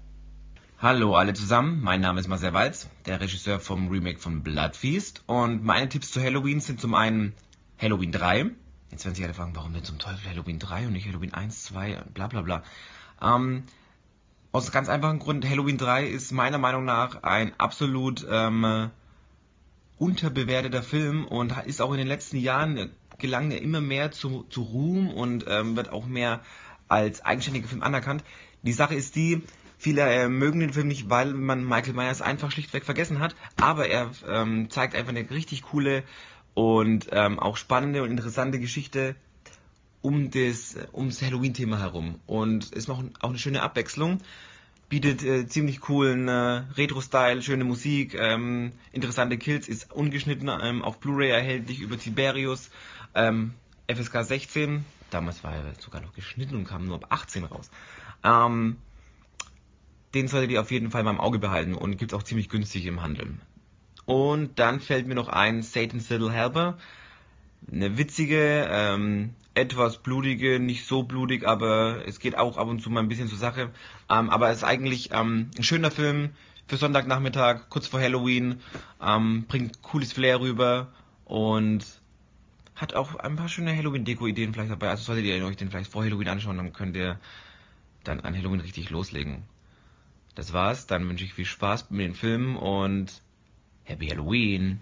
Hallo alle zusammen, mein Name ist Marcel Walz, der Regisseur vom Remake von Bloodfeast und meine Tipps zu Halloween sind zum einen Halloween 3. Jetzt werden sich alle fragen, warum denn zum Teufel Halloween 3 und nicht Halloween 1, 2, bla bla bla. Ähm, aus ganz einfachen Grund, Halloween 3 ist meiner Meinung nach ein absolut ähm, unterbewerteter Film und ist auch in den letzten Jahren gelangt er immer mehr zu, zu Ruhm und ähm, wird auch mehr als eigenständiger Film anerkannt. Die Sache ist die, viele äh, mögen den Film nicht, weil man Michael Myers einfach schlichtweg vergessen hat, aber er ähm, zeigt einfach eine richtig coole und ähm, auch spannende und interessante Geschichte um das, ums Halloween-Thema herum. Und ist noch auch eine schöne Abwechslung. Bietet äh, ziemlich coolen äh, Retro-Style, schöne Musik, ähm, interessante Kills, ist ungeschnitten ähm, auf Blu-ray erhältlich über Tiberius, ähm, FSK 16. Damals war er sogar noch geschnitten und kam nur ab 18 raus. Ähm, den solltet ihr auf jeden Fall mal im Auge behalten und gibt auch ziemlich günstig im Handel. Und dann fällt mir noch ein Satan's Little Helper. Eine witzige, ähm, etwas blutige, nicht so blutig, aber es geht auch ab und zu mal ein bisschen zur Sache. Ähm, aber es ist eigentlich ähm, ein schöner Film für Sonntagnachmittag, kurz vor Halloween, ähm, bringt cooles Flair rüber und hat auch ein paar schöne Halloween-Deko-Ideen vielleicht dabei. Also solltet ihr euch den vielleicht vor Halloween anschauen, dann könnt ihr dann an Halloween richtig loslegen. Das war's, dann wünsche ich viel Spaß mit den Filmen und Happy Halloween!